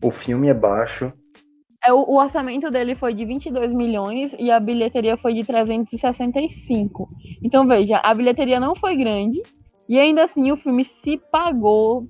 O filme é baixo. É, o, o orçamento dele foi de 22 milhões e a bilheteria foi de 365. Então, veja, a bilheteria não foi grande e ainda assim o filme se pagou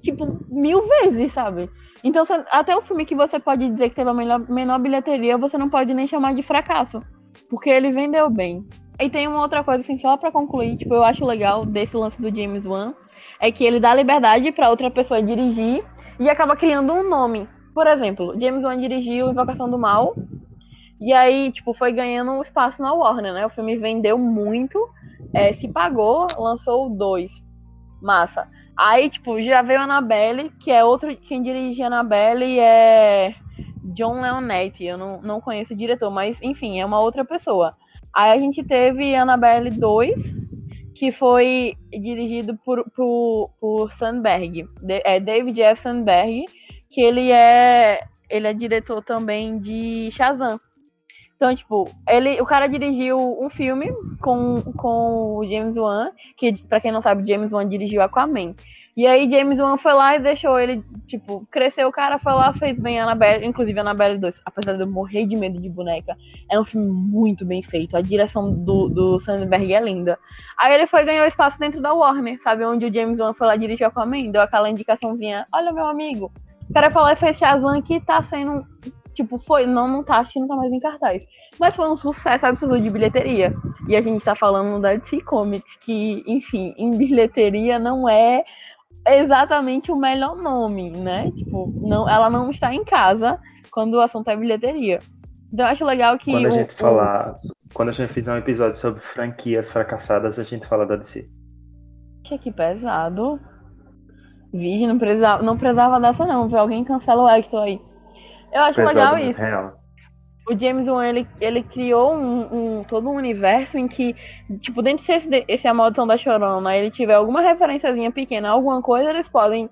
tipo, mil vezes, sabe? Então, até o filme que você pode dizer que teve a menor, menor bilheteria, você não pode nem chamar de fracasso. Porque ele vendeu bem. E tem uma outra coisa, assim, só pra concluir, tipo, eu acho legal desse lance do James Wan, é que ele dá liberdade para outra pessoa dirigir e acaba criando um nome. Por exemplo, James Wan dirigiu Invocação do Mal, e aí, tipo, foi ganhando espaço na Warner, né? O filme vendeu muito, é, se pagou, lançou dois. Massa. Aí, tipo, já veio a Annabelle, que é outro. Quem dirige a Annabelle é John Leonetti. Eu não, não conheço o diretor, mas enfim, é uma outra pessoa. Aí a gente teve Annabelle 2, que foi dirigido por, por, por Sandberg. É David F. Sandberg, que ele é. Ele é diretor também de Shazam. Então, tipo, ele, o cara dirigiu um filme com, com o James Wan, que, pra quem não sabe, James Wan dirigiu Aquaman. E aí James Wan foi lá e deixou ele, tipo, cresceu o cara, foi lá, fez bem a Annabelle, inclusive a Annabelle 2, apesar de eu morrer de medo de boneca, é um filme muito bem feito, a direção do, do Sandberg é linda. Aí ele foi ganhar espaço dentro da Warner, sabe, onde o James Wan foi lá dirigir Aquaman, deu aquela indicaçãozinha, olha meu amigo, o cara falou e fez Shazam que tá sendo tipo, foi, não, não tá, acho que não tá mais em cartaz. Mas foi um sucesso absurdo de bilheteria. E a gente tá falando da DC Comics, que, enfim, em bilheteria não é exatamente o melhor nome, né? Tipo, não, ela não está em casa quando o assunto é bilheteria. Então eu acho legal que. Quando a gente o... falar. Quando a gente fizer um episódio sobre franquias fracassadas, a gente fala da DC. Que pesado. Virgem, não precisava, não precisava dessa não, viu? Alguém cancela o Hector aí. Eu acho Pesado, legal isso. Real. O James Wan, ele, ele criou um, um- todo um universo em que, tipo, dentro desse esse A Maldição da Chorona, ele tiver alguma referenciazinha pequena, alguma coisa, eles podem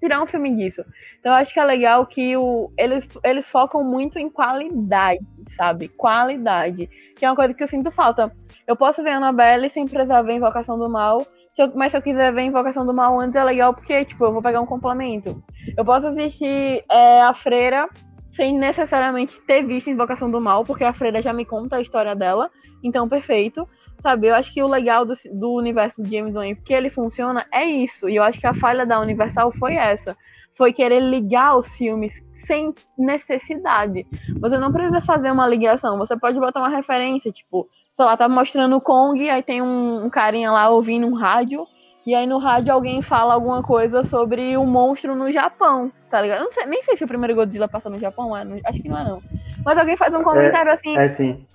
tirar um filme disso. Então eu acho que é legal que o, eles, eles focam muito em qualidade, sabe? Qualidade. Que é uma coisa que eu sinto falta. Eu posso ver Annabelle sem precisar ver Invocação do Mal, se eu- mas se eu quiser ver Invocação do Mal antes é legal porque, tipo, eu vou pegar um complemento. Eu posso assistir é, A Freira sem necessariamente ter visto Invocação do Mal, porque a Freira já me conta a história dela, então perfeito. Sabe, eu acho que o legal do, do universo de James Wan, porque ele funciona, é isso. E eu acho que a falha da Universal foi essa. Foi querer ligar os filmes sem necessidade. Você não precisa fazer uma ligação, você pode botar uma referência, tipo, sei lá, tá mostrando o Kong, aí tem um, um carinha lá ouvindo um rádio, e aí no rádio alguém fala alguma coisa sobre o monstro no Japão, tá ligado? Eu não sei, nem sei se o primeiro Godzilla passa no Japão, é no- acho que não é não. Mas alguém faz um comentário assim, É sim.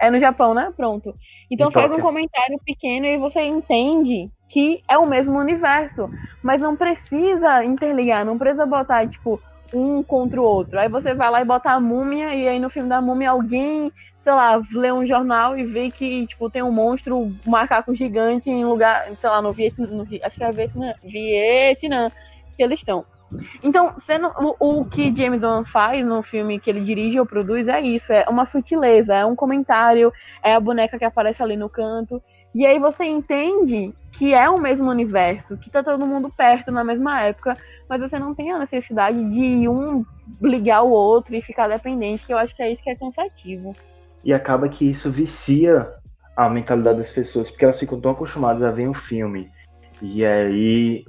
é no Japão, né? Pronto. Então faz um comentário pequeno e você entende que é o mesmo universo. Mas não precisa interligar, não precisa botar, tipo, um contra o outro. Aí você vai lá e bota a múmia, e aí no filme da múmia alguém, sei lá, lê um jornal e vê que, tipo, tem um monstro, um macaco gigante em lugar, sei lá, no Vietnã, acho que é Vietnã, Vietnã, que eles estão. Então, sendo o, o que James Wan faz no filme que ele dirige ou produz é isso, é uma sutileza, é um comentário, é a boneca que aparece ali no canto. E aí você entende que é o mesmo universo, que tá todo mundo perto na mesma época, mas você não tem a necessidade de um ligar o outro e ficar dependente, que eu acho que é isso que é cansativo. E acaba que isso vicia a mentalidade das pessoas, porque elas ficam tão acostumadas a ver um filme. E aí,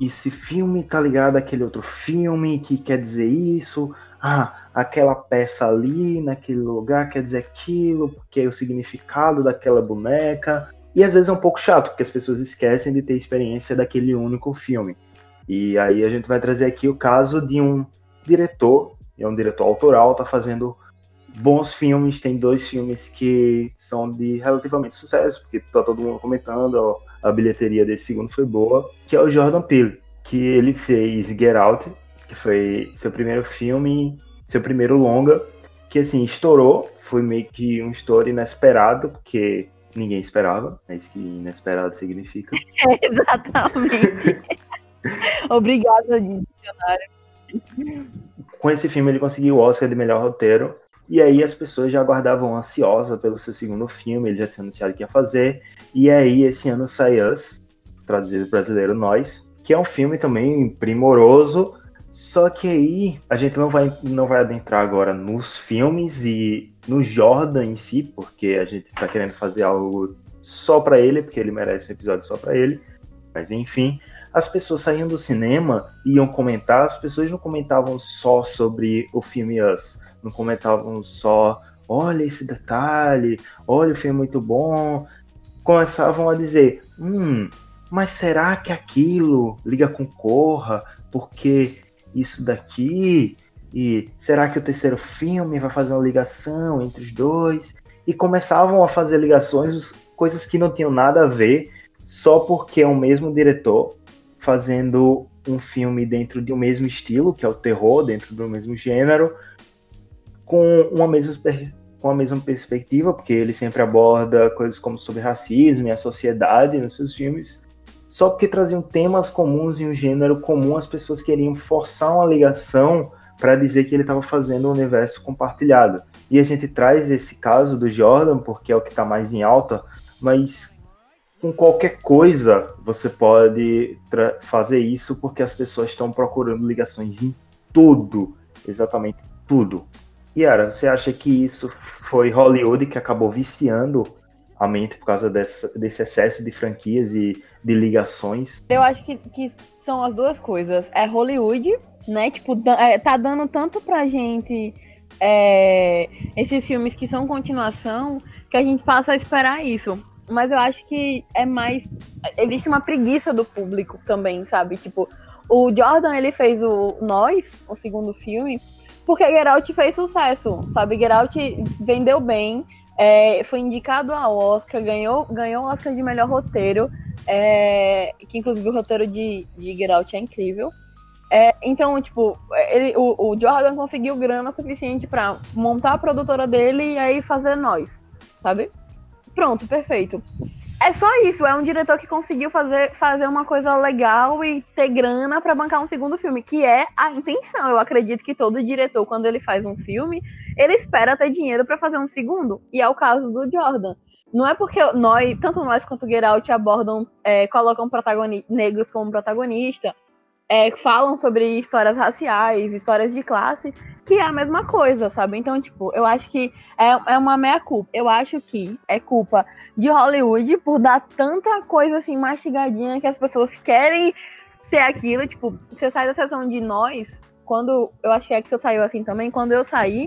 esse filme tá ligado àquele outro filme que quer dizer isso. Ah, aquela peça ali, naquele lugar, quer dizer aquilo, porque é o significado daquela boneca. E às vezes é um pouco chato, porque as pessoas esquecem de ter experiência daquele único filme. E aí a gente vai trazer aqui o caso de um diretor, é um diretor autoral, tá fazendo bons filmes, tem dois filmes que são de relativamente sucesso, porque tá todo mundo comentando, ó, a bilheteria desse segundo foi boa, que é o Jordan Peele, que ele fez Get Out, que foi seu primeiro filme, seu primeiro longa, que assim, estourou, foi meio que um estouro inesperado, porque ninguém esperava, é isso que inesperado significa. exatamente. Obrigada, dicionário. com esse filme ele conseguiu o Oscar de melhor roteiro. E aí as pessoas já aguardavam ansiosa pelo seu segundo filme, ele já tinha anunciado que ia fazer. E aí esse ano sai Us, traduzido brasileiro Nós, que é um filme também primoroso. Só que aí a gente não vai, não vai adentrar agora nos filmes e no Jordan em si, porque a gente tá querendo fazer algo só para ele, porque ele merece um episódio só para ele. Mas enfim, as pessoas saíam do cinema iam comentar, as pessoas não comentavam só sobre o filme Us, não comentavam só, olha esse detalhe, olha o filme é muito bom. Começavam a dizer, hum, mas será que aquilo liga com Corra? Porque isso daqui? E será que o terceiro filme vai fazer uma ligação entre os dois? E começavam a fazer ligações, coisas que não tinham nada a ver, só porque é o mesmo diretor fazendo um filme dentro de um mesmo estilo, que é o terror, dentro do mesmo gênero, com uma mesma, com a mesma perspectiva, porque ele sempre aborda coisas como sobre racismo e a sociedade nos seus filmes, só porque traziam temas comuns e um gênero comum, as pessoas queriam forçar uma ligação para dizer que ele estava fazendo um universo compartilhado. E a gente traz esse caso do Jordan porque é o que está mais em alta, mas com qualquer coisa você pode fazer isso porque as pessoas estão procurando ligações em tudo, exatamente tudo. Yara, você acha que isso foi Hollywood que acabou viciando a mente por causa desse excesso de franquias e de ligações? Eu acho que, que são as duas coisas. É Hollywood, né? Tipo, é, tá dando tanto pra gente é, esses filmes que são continuação que a gente passa a esperar isso. Mas eu acho que é mais. Existe uma preguiça do público também, sabe? Tipo, o Jordan ele fez o Nós, o segundo filme, porque Geralt fez sucesso, sabe? Geralt vendeu bem, é, foi indicado ao Oscar, ganhou, ganhou o Oscar de melhor roteiro, é, que inclusive o roteiro de, de Geralt é incrível. É, então, tipo, ele, o, o, Jordan conseguiu grana suficiente para montar a produtora dele e aí fazer nós, sabe? Pronto, perfeito. É só isso, é um diretor que conseguiu fazer, fazer uma coisa legal e ter grana para bancar um segundo filme, que é a intenção. Eu acredito que todo diretor, quando ele faz um filme, ele espera ter dinheiro para fazer um segundo. E é o caso do Jordan. Não é porque nós, tanto nós quanto o Geralt abordam, é, colocam negros como protagonista, é, falam sobre histórias raciais, histórias de classe, que é a mesma coisa, sabe? Então, tipo, eu acho que é, é uma meia-culpa. Eu acho que é culpa de Hollywood por dar tanta coisa assim mastigadinha que as pessoas querem ter aquilo. Tipo, você sai da sessão de nós, quando. Eu acho que é que você saiu assim também. Quando eu saí,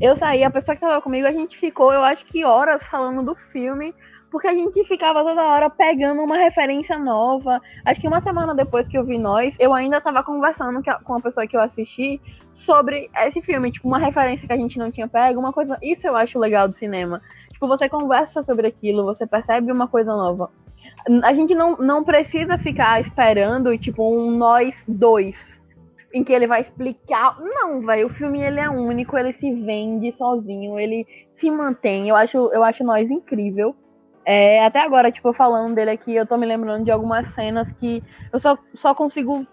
eu saí, a pessoa que tava comigo, a gente ficou, eu acho que horas falando do filme porque a gente ficava toda hora pegando uma referência nova. Acho que uma semana depois que eu vi Nós, eu ainda tava conversando com a pessoa que eu assisti sobre esse filme, tipo, uma referência que a gente não tinha pego, uma coisa. Isso eu acho legal do cinema. Tipo, você conversa sobre aquilo, você percebe uma coisa nova. A gente não, não precisa ficar esperando, tipo, um Nós dois em que ele vai explicar. Não, velho, o filme ele é único, ele se vende sozinho, ele se mantém. Eu acho, eu acho Nós incrível. É, até agora, tipo, falando dele aqui, eu tô me lembrando de algumas cenas que eu só, só consigo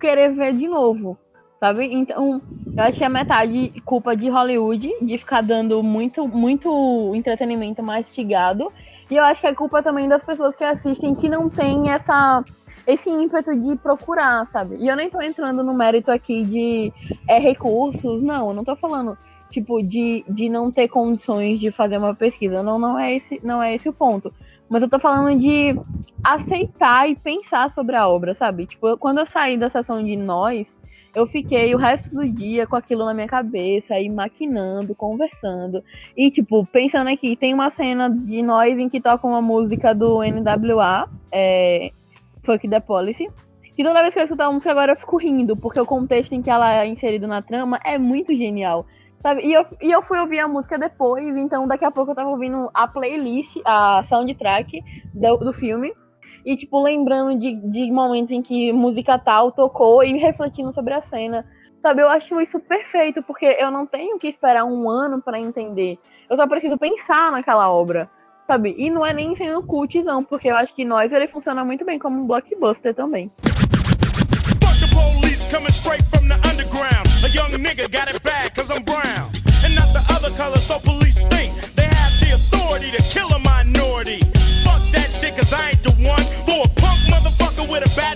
querer ver de novo, sabe? Então, eu acho que é metade culpa de Hollywood, de ficar dando muito, muito entretenimento mastigado. E eu acho que é culpa também das pessoas que assistem que não tem essa esse ímpeto de procurar, sabe? E eu nem tô entrando no mérito aqui de é, recursos, não, eu não tô falando tipo, de, de não ter condições de fazer uma pesquisa. Não, não é esse, não é esse o ponto. Mas eu tô falando de aceitar e pensar sobre a obra, sabe? Tipo, quando eu saí da sessão de nós, eu fiquei o resto do dia com aquilo na minha cabeça, aí maquinando, conversando. E, tipo, pensando aqui, tem uma cena de nós em que toca uma música do NWA, é, Fuck the Policy. Que toda vez que eu escuto a música agora eu fico rindo, porque o contexto em que ela é inserido na trama é muito genial. Sabe? E, eu, e eu fui ouvir a música depois, então daqui a pouco eu tava ouvindo a playlist, a soundtrack do, do filme. E, tipo, lembrando de, de momentos em que música tal tocou e refletindo sobre a cena. Sabe, eu acho isso perfeito, porque eu não tenho que esperar um ano para entender. Eu só preciso pensar naquela obra, sabe? E não é nem sendo cultizão, porque eu acho que nós ele funciona muito bem como um blockbuster também. coming straight from the underground. Young nigga got it bad cause I'm brown. And not the other color, so police think they have the authority to kill a minority. Fuck that shit cause I ain't the one for a punk motherfucker with a badge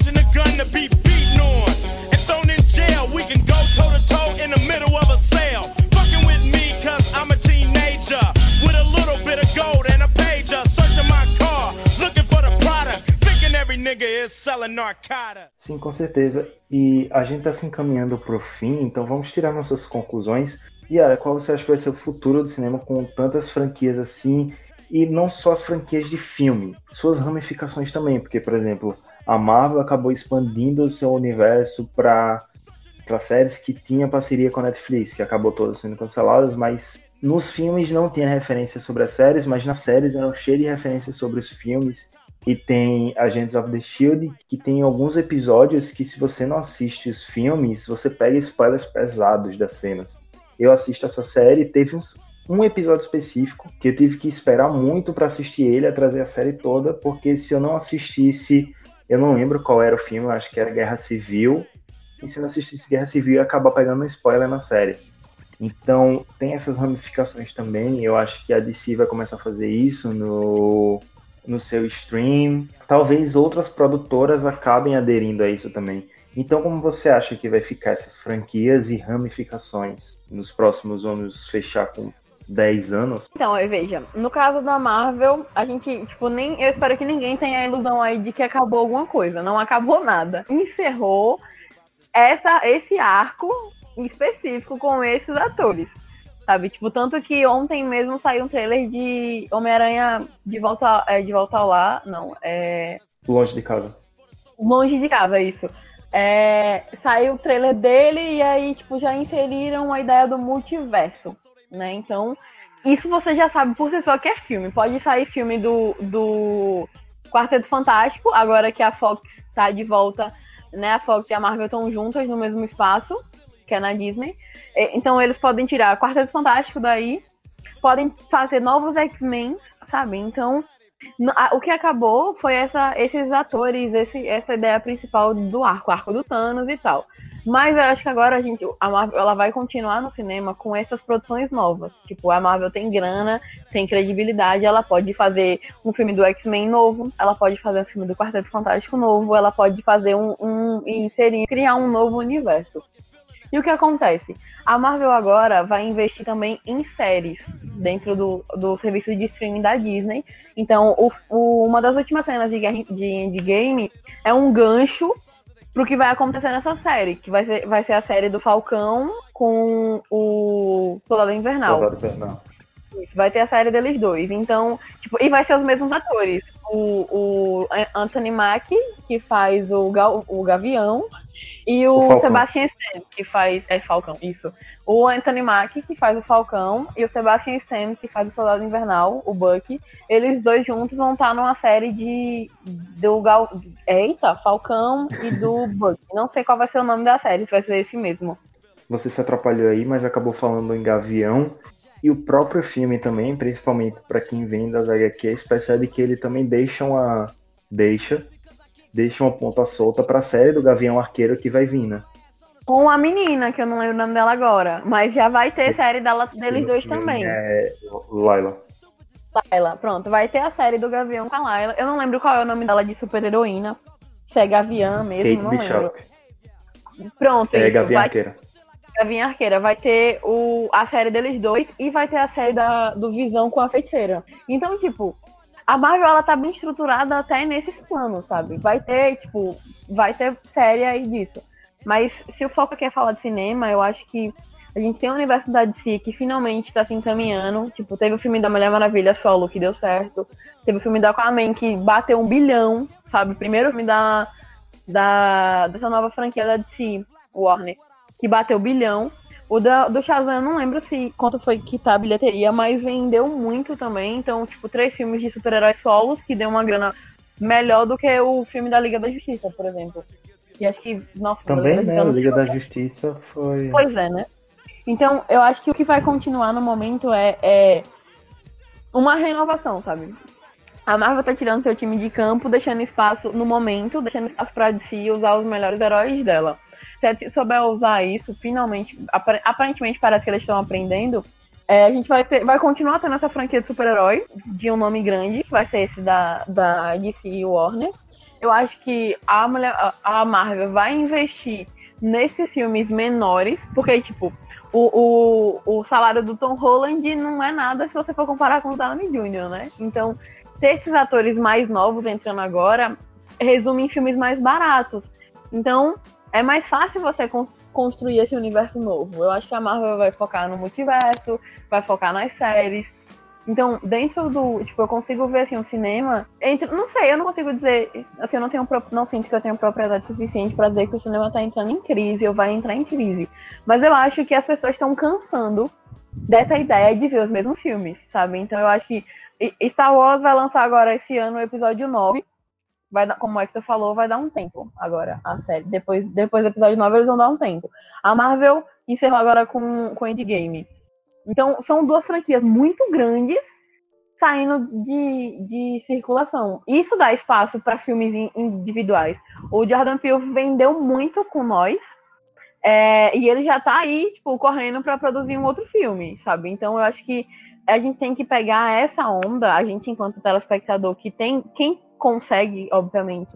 Sim, com certeza. E a gente está se encaminhando para o fim, então vamos tirar nossas conclusões. E Ara, qual você acha que vai ser o futuro do cinema com tantas franquias assim? E não só as franquias de filme, suas ramificações também, porque, por exemplo, a Marvel acabou expandindo o seu universo para para séries que tinha parceria com a Netflix, que acabou todas sendo canceladas, mas nos filmes não tinha referência sobre as séries, mas nas séries eram cheias de referências sobre os filmes. E tem Agents of the Shield, que tem alguns episódios que, se você não assiste os filmes, você pega spoilers pesados das cenas. Eu assisto essa série, teve uns, um episódio específico que eu tive que esperar muito para assistir ele, a trazer a série toda, porque se eu não assistisse, eu não lembro qual era o filme, acho que era Guerra Civil, e se eu não assistisse Guerra Civil, ia acabar pegando um spoiler na série. Então, tem essas ramificações também. Eu acho que a DC vai começar a fazer isso no, no seu stream. Talvez outras produtoras acabem aderindo a isso também. Então, como você acha que vai ficar essas franquias e ramificações nos próximos, vamos fechar com 10 anos? Então, veja, no caso da Marvel, a gente, tipo, nem. Eu espero que ninguém tenha a ilusão aí de que acabou alguma coisa. Não acabou nada. Encerrou essa, esse arco específico com esses atores. Sabe? Tipo, tanto que ontem mesmo saiu um trailer de Homem-Aranha de volta, é, de volta ao lar. Não, é. Longe de casa. Longe de casa, isso. É, saiu o trailer dele e aí, tipo, já inseriram a ideia do multiverso, né? Então, isso você já sabe por si só que é filme. Pode sair filme do, do Quarteto Fantástico, agora que a Fox tá de volta, né? A Fox e a Marvel estão juntas no mesmo espaço que é na Disney. Então eles podem tirar Quarteto Fantástico daí, podem fazer novos X-Men, sabe? Então o que acabou foi essa, esses atores, esse, essa ideia principal do arco, arco do Thanos e tal. Mas eu acho que agora a gente, a Marvel, ela vai continuar no cinema com essas produções novas. Tipo, a Marvel tem grana, tem credibilidade, ela pode fazer um filme do X-Men novo, ela pode fazer um filme do Quarteto Fantástico novo, ela pode fazer um, um inserir, criar um novo universo. E o que acontece? A Marvel agora vai investir também em séries dentro do, do serviço de streaming da Disney. Então, o, o, uma das últimas cenas de, de Endgame é um gancho pro que vai acontecer nessa série, que vai ser, vai ser a série do Falcão com o Soldado Invernal. Soldado Invernal. Isso, vai ter a série deles dois. Então, tipo, e vai ser os mesmos atores. O, o Anthony Mackie, que faz o, Gal, o Gavião, e o, o Sebastian Stan, que faz. É Falcão, isso. O Anthony Mack, que faz o Falcão, e o Sebastian Stan, que faz o Soldado Invernal, o Bucky. Eles dois juntos vão estar numa série de. Do Gal. Eita, Falcão e do Bucky. Não sei qual vai ser o nome da série, vai ser esse mesmo. Você se atrapalhou aí, mas acabou falando em Gavião. E o próprio filme também, principalmente para quem vem das HQs, percebe que ele também deixa uma. Deixa deixa uma ponta solta pra série do Gavião Arqueiro que vai vir, né? Com a menina, que eu não lembro o nome dela agora, mas já vai ter série dela, deles dois também. É. Laila. Laila, pronto, vai ter a série do Gavião com a Laila. Eu não lembro qual é o nome dela de super-heroína. Se é Gavião mesmo, Kate não Bishop. lembro. Pronto, é isso, Gavião vai... Arqueira. Gavinha Arqueira. Vai ter o, a série deles dois e vai ter a série da, do Visão com a feiticeira. Então, tipo, a Marvel ela tá bem estruturada até nesses planos, sabe? Vai ter, tipo, vai ter série aí disso. Mas se o foco aqui é falar de cinema, eu acho que a gente tem a Universidade de Si que finalmente tá se encaminhando. Tipo, teve o filme da Mulher Maravilha solo que deu certo. Teve o filme da Aquaman que bateu um bilhão, sabe? Primeiro filme da, da dessa nova franquia da DC, Warner, que bateu bilhão. O da, do Shazam, eu não lembro se quanto foi que tá a bilheteria, mas vendeu muito também. Então, tipo, três filmes de super-heróis solos que deu uma grana melhor do que o filme da Liga da Justiça, por exemplo. E acho que, nossa, também, né? A Liga da Justiça foi. Pois é, né? Então, eu acho que o que vai continuar no momento é, é uma renovação, sabe? A Marvel tá tirando seu time de campo, deixando espaço no momento, deixando espaço pra DC usar os melhores heróis dela se a souber usar isso, finalmente, aparentemente parece que eles estão aprendendo, é, a gente vai, ter, vai continuar tendo essa franquia de super-herói de um nome grande, que vai ser esse da, da DC e Warner. Eu acho que a, mulher, a Marvel vai investir nesses filmes menores, porque, tipo, o, o, o salário do Tom Holland não é nada se você for comparar com o Downey Jr., né? Então, ter esses atores mais novos entrando agora resume em filmes mais baratos. Então, é mais fácil você construir esse universo novo. Eu acho que a Marvel vai focar no multiverso, vai focar nas séries. Então, dentro do. Tipo, eu consigo ver assim, um cinema. Entre, não sei, eu não consigo dizer. Assim, eu não tenho. Não sinto que eu tenho propriedade suficiente para dizer que o cinema tá entrando em crise ou vai entrar em crise. Mas eu acho que as pessoas estão cansando dessa ideia de ver os mesmos filmes, sabe? Então eu acho que Star Wars vai lançar agora esse ano o episódio 9. Vai dar, como é que você falou, vai dar um tempo agora a série. Depois, depois do episódio 9 eles vão dar um tempo. A Marvel encerrou agora com, com Endgame. Então, são duas franquias muito grandes saindo de, de circulação. Isso dá espaço para filmes individuais. O Jordan Peele vendeu muito com nós. É, e ele já tá aí, tipo, correndo para produzir um outro filme, sabe? Então eu acho que a gente tem que pegar essa onda, a gente, enquanto telespectador, que tem. Quem consegue, obviamente,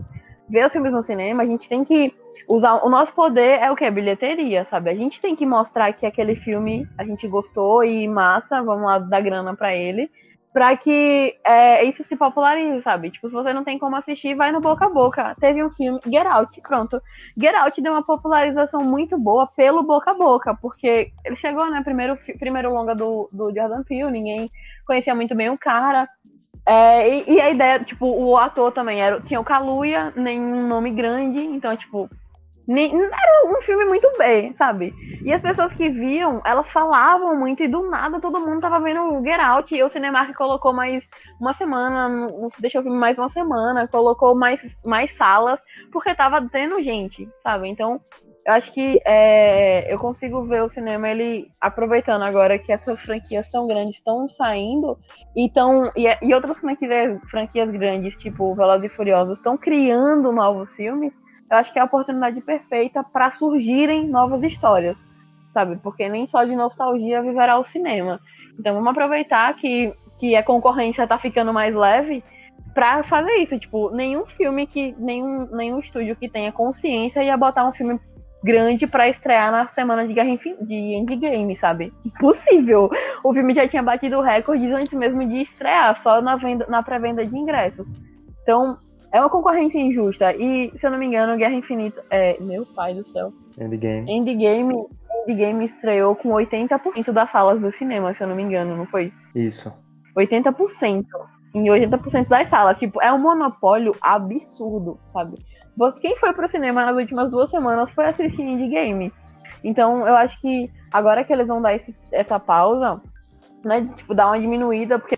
ver os filmes no cinema, a gente tem que usar. O nosso poder é o que? Bilheteria, sabe? A gente tem que mostrar que aquele filme a gente gostou e massa, vamos lá dar grana para ele para que é, isso se popularize, sabe? Tipo, se você não tem como assistir, vai no boca a boca. Teve um filme, Get Out, pronto. Get Out deu uma popularização muito boa pelo boca a boca, porque ele chegou, né, primeiro, primeiro longa do, do Jordan Peele, ninguém conhecia muito bem o cara. É, e, e, a ideia, tipo, o ator também era, tinha o Kaluuya, nenhum nome grande, então, tipo, nem, era um filme muito bem, sabe? E as pessoas que viam, elas falavam muito e do nada todo mundo tava vendo o Get Out e o Cinemark colocou mais uma semana, deixou o filme mais uma semana, colocou mais, mais salas, porque tava tendo gente, sabe? Então, eu acho que é, eu consigo ver o cinema ele aproveitando agora que essas franquias tão grandes estão saindo e, tão, e, e outras franquias, franquias grandes, tipo Velozes e Furiosos, estão criando novos filmes eu acho que é a oportunidade perfeita para surgirem novas histórias, sabe? Porque nem só de nostalgia viverá o cinema. Então vamos aproveitar que, que a concorrência tá ficando mais leve para fazer isso. Tipo, nenhum filme que. Nenhum, nenhum estúdio que tenha consciência ia botar um filme grande para estrear na semana de Guerra de Endgame, sabe? Impossível. O filme já tinha batido recordes antes mesmo de estrear, só na, venda, na pré-venda de ingressos. Então, é uma concorrência injusta. E, se eu não me engano, Guerra Infinita. É, meu pai do céu. Endgame. Endgame, Endgame estreou com 80% das salas do cinema, se eu não me engano, não foi? Isso. 80%. Em 80% das salas. Tipo, é um monopólio absurdo, sabe? Quem foi pro cinema nas últimas duas semanas foi assistir Endgame. Então, eu acho que agora que eles vão dar esse, essa pausa, né? Tipo, dar uma diminuída, porque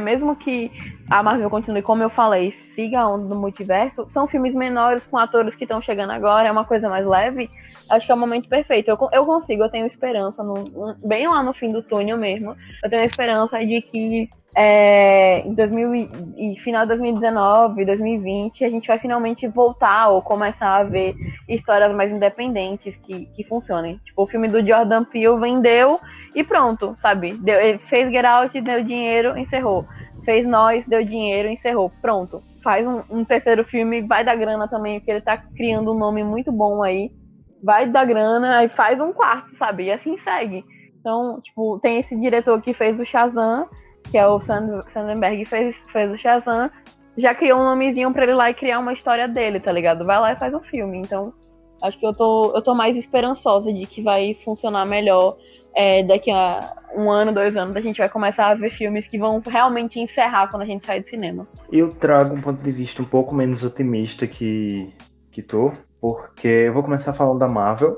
mesmo que a Marvel continue, como eu falei, siga a onda do multiverso, são filmes menores com atores que estão chegando agora, é uma coisa mais leve. Acho que é o momento perfeito. Eu, eu consigo, eu tenho esperança, no, bem lá no fim do túnel mesmo. Eu tenho esperança de que é, em 2000 e final de 2019, 2020, a gente vai finalmente voltar ou começar a ver histórias mais independentes que, que funcionem. Tipo, o filme do Jordan Peele vendeu e pronto, sabe? Deu, fez Get Out, deu dinheiro, encerrou. Fez Nós, deu dinheiro, encerrou. Pronto. Faz um, um terceiro filme, vai dar grana também, porque ele tá criando um nome muito bom aí. Vai dar grana, aí faz um quarto, sabe? E assim segue. Então, tipo, tem esse diretor que fez o Shazam, que é o Sand Sandenberg, fez, fez o Shazam, já criou um nomezinho pra ele lá e criar uma história dele, tá ligado? Vai lá e faz um filme. Então, acho que eu tô, eu tô mais esperançosa de que vai funcionar melhor. É, daqui a um ano, dois anos, a gente vai começar a ver filmes que vão realmente encerrar quando a gente sair do cinema. Eu trago um ponto de vista um pouco menos otimista que, que tô, porque eu vou começar falando da Marvel,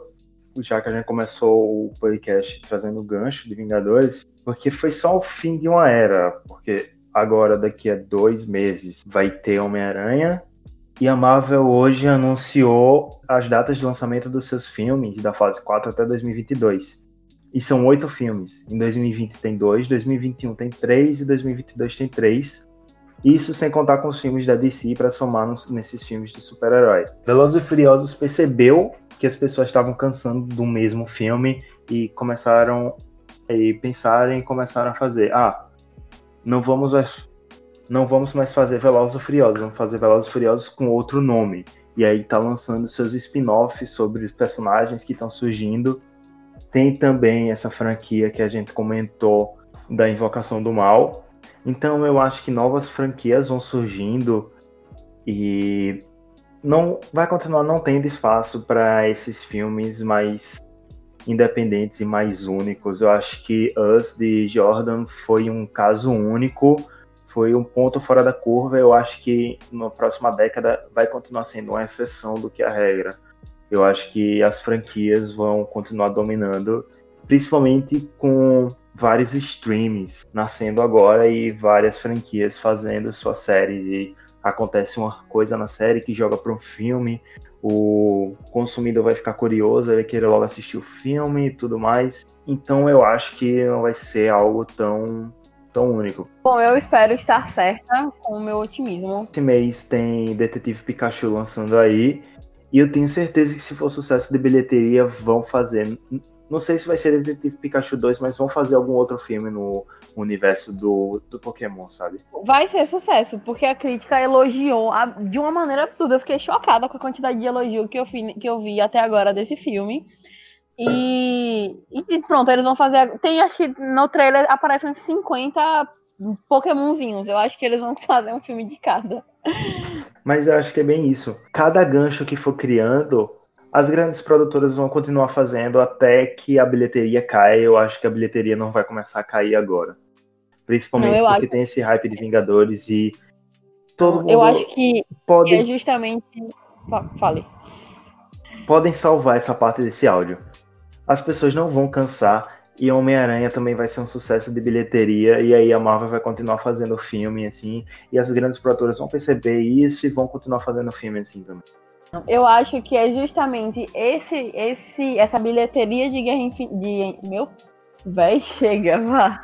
já que a gente começou o podcast trazendo o gancho de Vingadores, porque foi só o fim de uma era, porque agora, daqui a dois meses, vai ter Homem-Aranha, e a Marvel hoje anunciou as datas de lançamento dos seus filmes, da fase 4 até 2022. E são oito filmes. Em 2020 tem dois, 2021 tem três e 2022 tem três. Isso sem contar com os filmes da DC para somar nos, nesses filmes de super-herói. Velozes e Furiosos percebeu que as pessoas estavam cansando do mesmo filme e começaram e pensaram e começaram a fazer, ah, não vamos mais, não vamos mais fazer Velozes e Furiosos, vamos fazer Velozes e Furiosos com outro nome. E aí tá lançando seus spin-offs sobre os personagens que estão surgindo. Tem também essa franquia que a gente comentou da Invocação do Mal, então eu acho que novas franquias vão surgindo e não vai continuar não tendo espaço para esses filmes mais independentes e mais únicos. Eu acho que Us de Jordan foi um caso único, foi um ponto fora da curva. Eu acho que na próxima década vai continuar sendo uma exceção do que a regra. Eu acho que as franquias vão continuar dominando principalmente com vários streams nascendo agora e várias franquias fazendo suas séries e acontece uma coisa na série que joga para um filme, o consumidor vai ficar curioso, vai querer logo assistir o filme e tudo mais. Então eu acho que não vai ser algo tão tão único. Bom, eu espero estar certa com o meu otimismo. Esse mês tem Detetive Pikachu lançando aí. E eu tenho certeza que se for sucesso de bilheteria, vão fazer. Não sei se vai ser Detetive Pikachu 2, mas vão fazer algum outro filme no universo do, do Pokémon, sabe? Vai ser sucesso, porque a crítica elogiou a, de uma maneira absurda. Eu fiquei chocada com a quantidade de elogio que eu, fi, que eu vi até agora desse filme. E, e pronto, eles vão fazer. Tem, acho que no trailer aparecem 50 Pokémonzinhos. Eu acho que eles vão fazer um filme de cada. Mas eu acho que é bem isso. Cada gancho que for criando, as grandes produtoras vão continuar fazendo até que a bilheteria caia. Eu acho que a bilheteria não vai começar a cair agora. Principalmente não, porque acho... tem esse hype de Vingadores e todo mundo. Eu acho que pode... é justamente. Fale. Podem salvar essa parte desse áudio. As pessoas não vão cansar e Homem-Aranha também vai ser um sucesso de bilheteria, e aí a Marvel vai continuar fazendo filme, assim, e as grandes produtoras vão perceber isso e vão continuar fazendo filme, assim, também. Eu acho que é justamente esse, esse, essa bilheteria de Guerra Infinita. Meu, véi, chega, vá.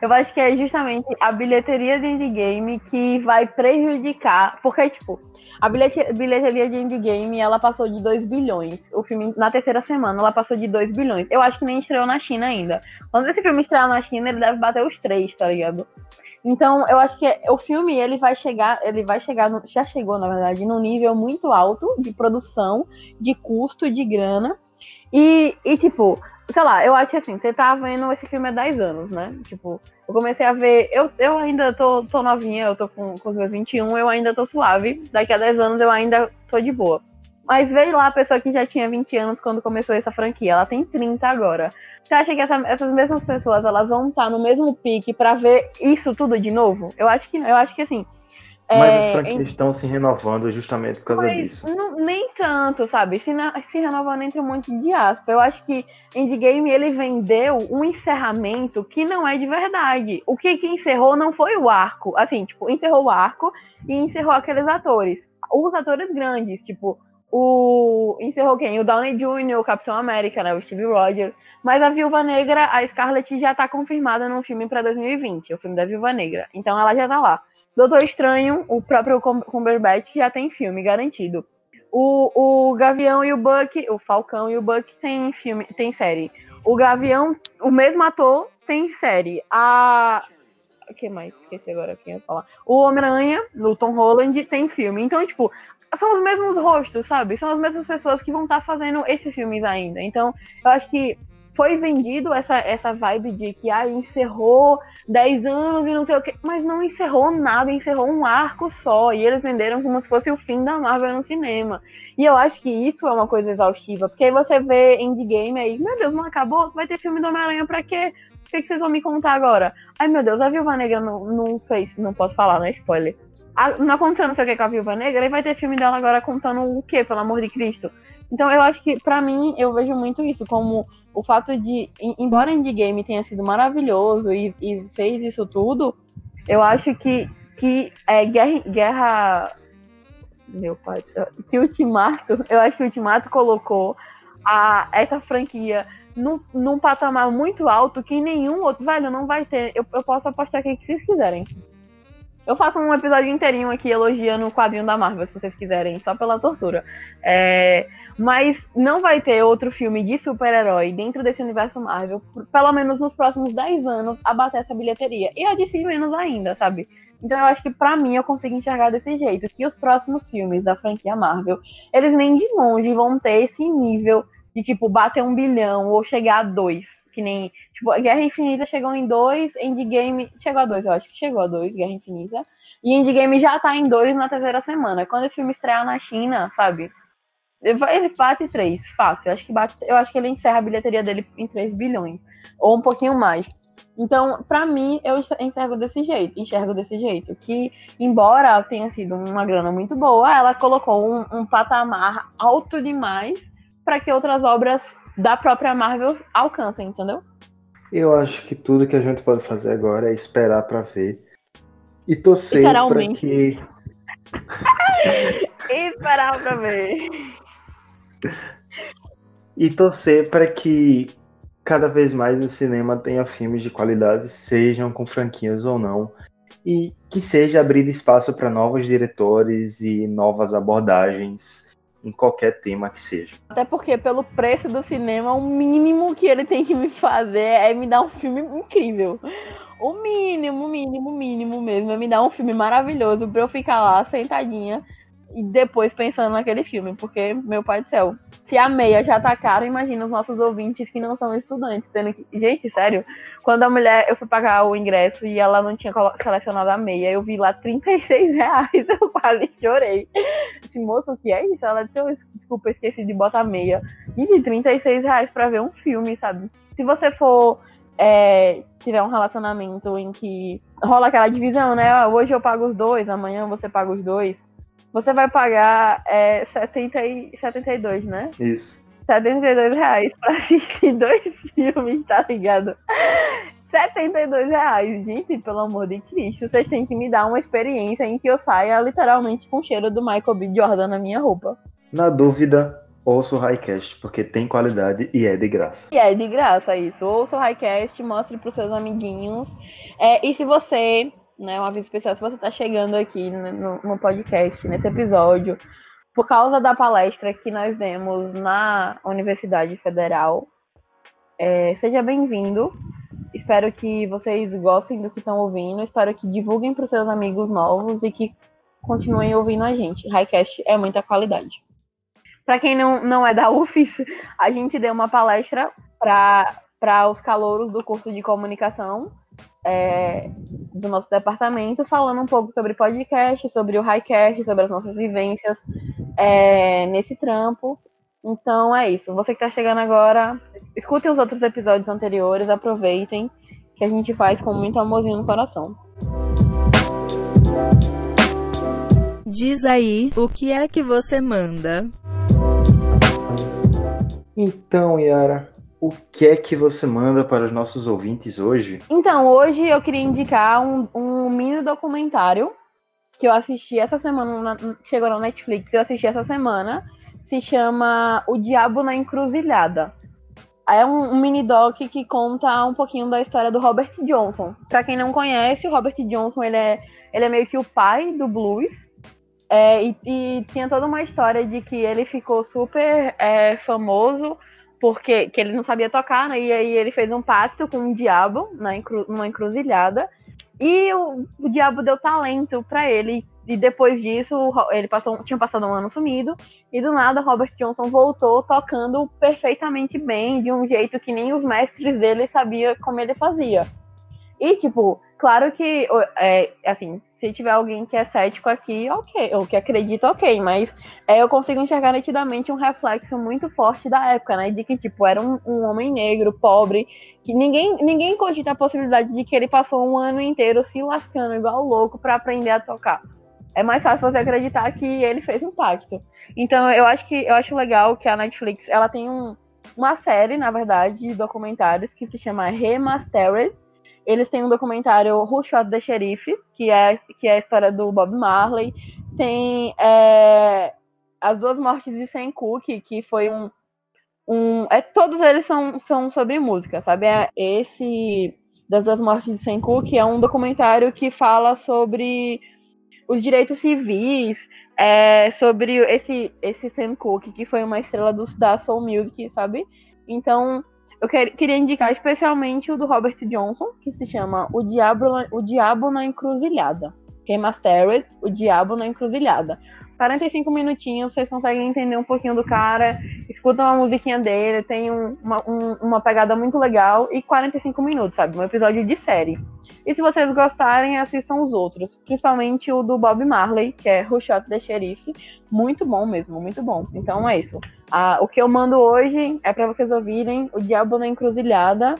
Eu acho que é justamente a bilheteria de Endgame que vai prejudicar. Porque, tipo, a bilheteria de Endgame, ela passou de 2 bilhões. O filme, na terceira semana, ela passou de 2 bilhões. Eu acho que nem estreou na China ainda. Quando esse filme estrear na China, ele deve bater os 3, tá ligado? Então, eu acho que o filme, ele vai chegar, ele vai chegar, no, já chegou, na verdade, num nível muito alto de produção, de custo, de grana. E, e tipo, sei lá, eu acho assim, você tá vendo esse filme há 10 anos, né? Tipo, eu comecei a ver. Eu, eu ainda tô, tô novinha, eu tô com, com os meus 21, eu ainda tô suave. Daqui a 10 anos eu ainda tô de boa. Mas veio lá a pessoa que já tinha 20 anos quando começou essa franquia. Ela tem 30 agora. Você acha que essa, essas mesmas pessoas elas vão estar no mesmo pique para ver isso tudo de novo? Eu acho que Eu acho que assim, mas é, as franquias estão se renovando justamente por causa disso. Não, nem tanto, sabe? Se, na, se renovando entre um monte de aspas. Eu acho que Endgame ele vendeu um encerramento que não é de verdade. O que, que encerrou não foi o arco. Assim, tipo, encerrou o arco e encerrou aqueles atores. Os atores grandes, tipo, o. Encerrou quem? O Downey Jr., o Capitão América, né? O Steve Rogers. Mas a Viúva Negra, a Scarlett já tá confirmada num filme para 2020, o filme da Viúva Negra. Então ela já tá lá. Doutor Estranho, o próprio Cumberbatch já tem filme garantido. O, o Gavião e o Buck, o Falcão e o Buck tem filme, tem série. O Gavião, o mesmo ator, tem série. A o que mais? Esqueci agora quem ia falar. O Homem-Aranha, do Tom Holland, tem filme. Então, tipo, são os mesmos rostos, sabe? São as mesmas pessoas que vão estar tá fazendo esses filmes ainda. Então, eu acho que foi vendido essa, essa vibe de que ah, encerrou 10 anos e não sei o que, mas não encerrou nada, encerrou um arco só, e eles venderam como se fosse o fim da Marvel no cinema. E eu acho que isso é uma coisa exaustiva, porque aí você vê Endgame aí, meu Deus, não acabou? Vai ter filme do Homem-Aranha pra quê? O que, que, vocês vão me contar agora? Ai meu Deus, a Viúva Negra não, não fez, não posso falar, né? Spoiler. Não aconteceu não sei o que com a Viúva Negra, e vai ter filme dela agora contando o quê, pelo amor de Cristo? Então eu acho que, para mim, eu vejo muito isso como o fato de, embora Endgame tenha sido maravilhoso e, e fez isso tudo, eu acho que, que é, guerra, guerra. Meu pai, que Ultimato, eu acho que o Ultimato colocou a, essa franquia num, num patamar muito alto que nenhum outro. Velho, não vai ter. Eu, eu posso apostar aqui que vocês quiserem. Eu faço um episódio inteirinho aqui elogiando o quadrinho da Marvel, se vocês quiserem, só pela tortura. É, mas não vai ter outro filme de super-herói dentro desse universo Marvel, por, pelo menos nos próximos 10 anos, a bater essa bilheteria. E a DC menos ainda, sabe? Então eu acho que para mim eu consigo enxergar desse jeito, que os próximos filmes da franquia Marvel, eles nem de longe vão ter esse nível de tipo bater um bilhão ou chegar a dois, que nem tipo Guerra Infinita chegou em dois, Endgame chegou a dois, eu acho que chegou a dois, Guerra Infinita, e Endgame já tá em dois na terceira semana. Quando esse filme estrear na China, sabe? Ele bate 3, fácil. Eu acho que bate, eu acho que ele encerra a bilheteria dele em 3 bilhões. Ou um pouquinho mais. Então, para mim, eu enxergo desse jeito, enxergo desse jeito. Que, embora tenha sido uma grana muito boa, ela colocou um, um patamar alto demais para que outras obras da própria Marvel alcançam, entendeu? Eu acho que tudo que a gente pode fazer agora é esperar pra ver e torcer Literalmente. que Esperar pra ver. e torcer para que cada vez mais o cinema tenha filmes de qualidade, sejam com franquias ou não, e que seja abrir espaço para novos diretores e novas abordagens em qualquer tema que seja. Até porque, pelo preço do cinema, o mínimo que ele tem que me fazer é me dar um filme incrível. O mínimo, mínimo, mínimo mesmo é me dar um filme maravilhoso pra eu ficar lá sentadinha e depois pensando naquele filme. Porque, meu pai do céu, se a meia já tá cara, imagina os nossos ouvintes que não são estudantes. Tendo que... Gente, sério, quando a mulher, eu fui pagar o ingresso e ela não tinha selecionado a meia, eu vi lá 36 reais, eu quase chorei. Disse, moço, o que é isso? Ela disse, eu, desculpa, esqueci de botar meia. E de 36 reais pra ver um filme, sabe? Se você for, é, tiver um relacionamento em que rola aquela divisão, né? Ah, hoje eu pago os dois, amanhã você paga os dois. Você vai pagar é, 70 e 72, né? Isso. 72 reais pra assistir dois filmes, tá ligado? 72 reais, gente, pelo amor de Cristo. Vocês têm que me dar uma experiência em que eu saia literalmente com o cheiro do Michael B. Jordan na minha roupa. Na dúvida, ouça o Highcast, porque tem qualidade e é de graça. E é de graça isso. Ouça o Highcast, mostre pros seus amiguinhos. É, e se você, né, um aviso especial, se você tá chegando aqui no, no- no podcast, nesse episódio, por causa da palestra que nós demos na Universidade Federal, é, seja bem-vindo. Espero que vocês gostem do que estão ouvindo. Espero que divulguem para os seus amigos novos e que continuem ouvindo a gente. Highcast é muita qualidade. Para quem não, não é da UFES, a gente deu uma palestra para os calouros do curso de comunicação é, do nosso departamento, falando um pouco sobre podcast, sobre o Highcast, sobre as nossas vivências é, nesse trampo. Então é isso. Você que está chegando agora, escutem os outros episódios anteriores, aproveitem, que a gente faz com muito amorzinho no coração. Diz aí, o que é que você manda? Então, Yara, o que é que você manda para os nossos ouvintes hoje? Então, hoje eu queria indicar um, um mini documentário que eu assisti essa semana, na- chegou na Netflix, eu assisti essa semana, se chama O Diabo na Encruzilhada. É um, um mini doc que conta um pouquinho da história do Robert Johnson. Pra quem não conhece, o Robert Johnson ele é, ele é meio que o pai do blues. É, e, e tinha toda uma história de que ele ficou super é, famoso porque que ele não sabia tocar, né? E aí ele fez um pacto com o diabo na encru, numa encruzilhada. E o, o diabo deu talento pra ele. E depois disso, ele passou, tinha passado um ano sumido. E do nada, Robert Johnson voltou tocando perfeitamente bem, de um jeito que nem os mestres dele sabiam como ele fazia. E, tipo, claro que, é, assim, se tiver alguém que é cético aqui, ok, ou que acredita, ok, mas é, eu consigo enxergar nitidamente um reflexo muito forte da época, né? De que, tipo, era um, um homem negro, pobre, que ninguém, ninguém cogita a possibilidade de que ele passou um ano inteiro se lascando igual louco pra aprender a tocar. É mais fácil você acreditar que ele fez um pacto. Então, eu acho que eu acho legal que a Netflix, ela tem um, uma série, na verdade, de documentários que se chama Remastered. Eles têm um documentário Who Shot the Sheriff, que é, que é a história do Bob Marley. Tem é, As Duas Mortes de Sam Cooke, que foi um. um é, todos eles são, são sobre música, sabe? É Esse das Duas Mortes de Sam Cooke é um documentário que fala sobre os direitos civis, é, sobre esse, esse Sam Cooke, que foi uma estrela do, da Soul Music, sabe? Então, eu quer, queria indicar especialmente o do Robert Johnson, que se chama O Diabo, o Diabo na Encruzilhada. Remastered, O Diabo na Encruzilhada. 45 minutinhos, vocês conseguem entender um pouquinho do cara, escutam a musiquinha dele, tem um- uma, um- uma pegada muito legal, e 45 minutos, sabe? Um episódio de série. E se vocês gostarem, assistam os outros, principalmente o do Bob Marley, que é Who Shot the Sheriff. Muito bom mesmo, muito bom. Então é isso. Ah, o que eu mando hoje é para vocês ouvirem O Diabo na Encruzilhada,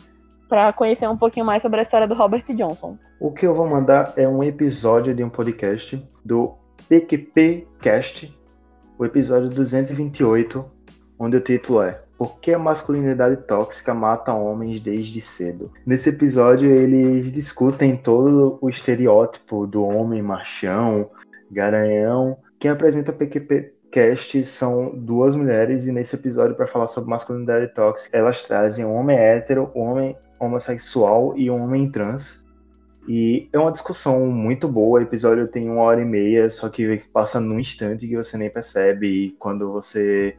para conhecer um pouquinho mais sobre a história do Robert Johnson. O que eu vou mandar é um episódio de um podcast do PQP Cast, o episódio 228, onde o título é por que a masculinidade tóxica mata homens desde cedo? Nesse episódio, eles discutem todo o estereótipo do homem machão, garanhão. Quem apresenta o PQP Cast são duas mulheres, e nesse episódio, para falar sobre masculinidade tóxica, elas trazem um homem hétero, um homem homossexual e um homem trans. E é uma discussão muito boa. O episódio tem uma hora e meia, só que passa num instante que você nem percebe. E quando você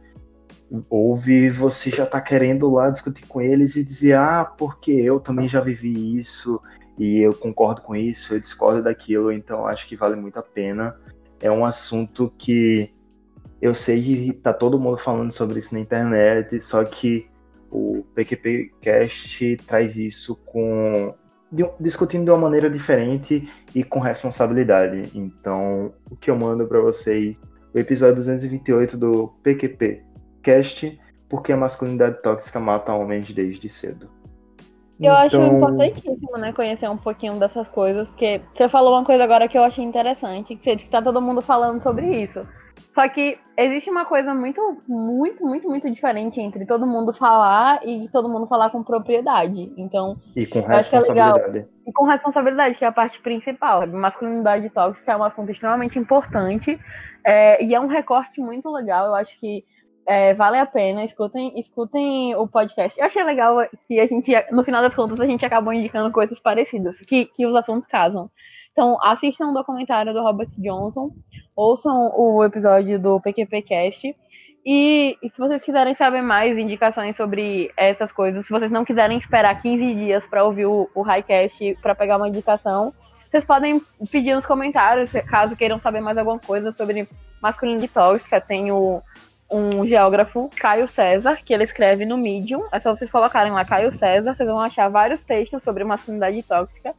ouve, você já tá querendo lá discutir com eles e dizer: ah, porque eu também já vivi isso e eu concordo com isso, eu discordo daquilo. Então acho que vale muito a pena. É um assunto que eu sei que tá todo mundo falando sobre isso na internet, só que o PQP Cast traz isso com discutindo de uma maneira diferente e com responsabilidade. Então, o que eu mando para vocês, o episódio 228 do PQP Cast, porque a masculinidade tóxica mata homens desde cedo. Eu então... acho importantíssimo, né, conhecer um pouquinho dessas coisas, porque você falou uma coisa agora que eu achei interessante, que você disse que tá todo mundo falando sobre isso. Só que existe uma coisa muito, muito, muito, muito diferente entre todo mundo falar e todo mundo falar com propriedade. Então, e com responsabilidade. É legal, e com responsabilidade, que é a parte principal. Masculinidade tóxica é um assunto extremamente importante é, e é um recorte muito legal. Eu acho que é, vale a pena, escutem, escutem o podcast. Eu achei legal que a gente, no final das contas, a gente acabou indicando coisas parecidas, que, que os assuntos casam. Então, assistam o documentário do Robert Johnson, ouçam o episódio do PQPcast. E, e se vocês quiserem saber mais indicações sobre essas coisas, se vocês não quiserem esperar 15 dias para ouvir o, o Highcast para pegar uma indicação, vocês podem pedir nos comentários, caso queiram saber mais alguma coisa sobre masculinidade tóxica. Tem o, um geógrafo, Caio César, que ele escreve no Medium. É só vocês colocarem lá Caio César, vocês vão achar vários textos sobre masculinidade tóxica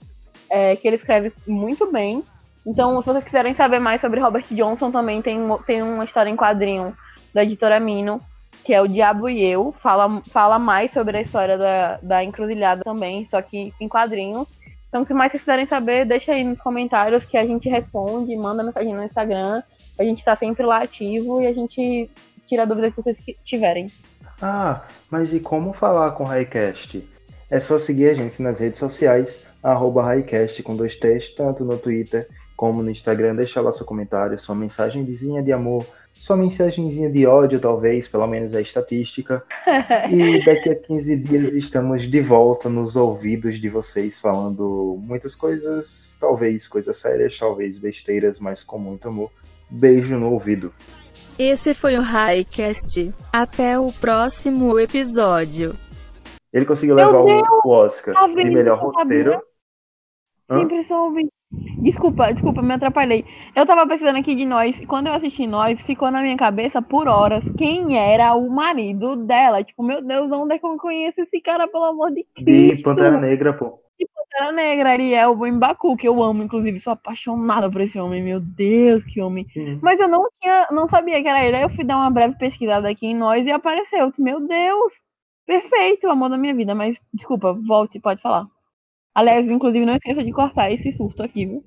é, que ele escreve muito bem. Então, se vocês quiserem saber mais sobre Robert Johnson, também tem, tem uma história em quadrinho da editora Mino, que é O Diabo e Eu. Fala, fala mais sobre a história da, da encruzilhada também, só que em quadrinhos. Então, se mais vocês quiserem saber, deixa aí nos comentários que a gente responde, manda mensagem no Instagram. A gente tá sempre lá ativo e a gente tira a dúvida que vocês tiverem. Ah, mas e como falar com o Highcast? É só seguir a gente nas redes sociais arroba Highcast com dois T's, tanto no Twitter como no Instagram. Deixa lá seu comentário, sua mensagenzinha de amor, sua mensagenzinha de ódio, talvez, pelo menos é estatística. e daqui a 15 dias estamos de volta nos ouvidos de vocês, falando muitas coisas, talvez coisas sérias, talvez besteiras, mas com muito amor. Beijo no ouvido. Esse foi o Highcast. Até o próximo episódio. Ele conseguiu levar o, o Oscar tá de melhor roteiro. Sempre soube. Desculpa, desculpa, me atrapalhei. Eu tava pensando aqui de nós, quando eu assisti nós, ficou na minha cabeça por horas quem era o marido dela. Tipo, meu Deus, onde é que eu conheço esse cara, pelo amor de Cristo? De Pantera Negra, pô. De Pantera Negra, Ariel Mbaku, que eu amo, inclusive, sou apaixonada por esse homem, meu Deus, que homem. Sim. Mas eu não tinha, não sabia que era ele. Aí eu fui dar uma breve pesquisada aqui em nós e apareceu. Meu Deus, perfeito, o amor da minha vida. Mas, desculpa, volte, pode falar. Aliás, inclusive, não esqueça de cortar esse surto aqui, viu?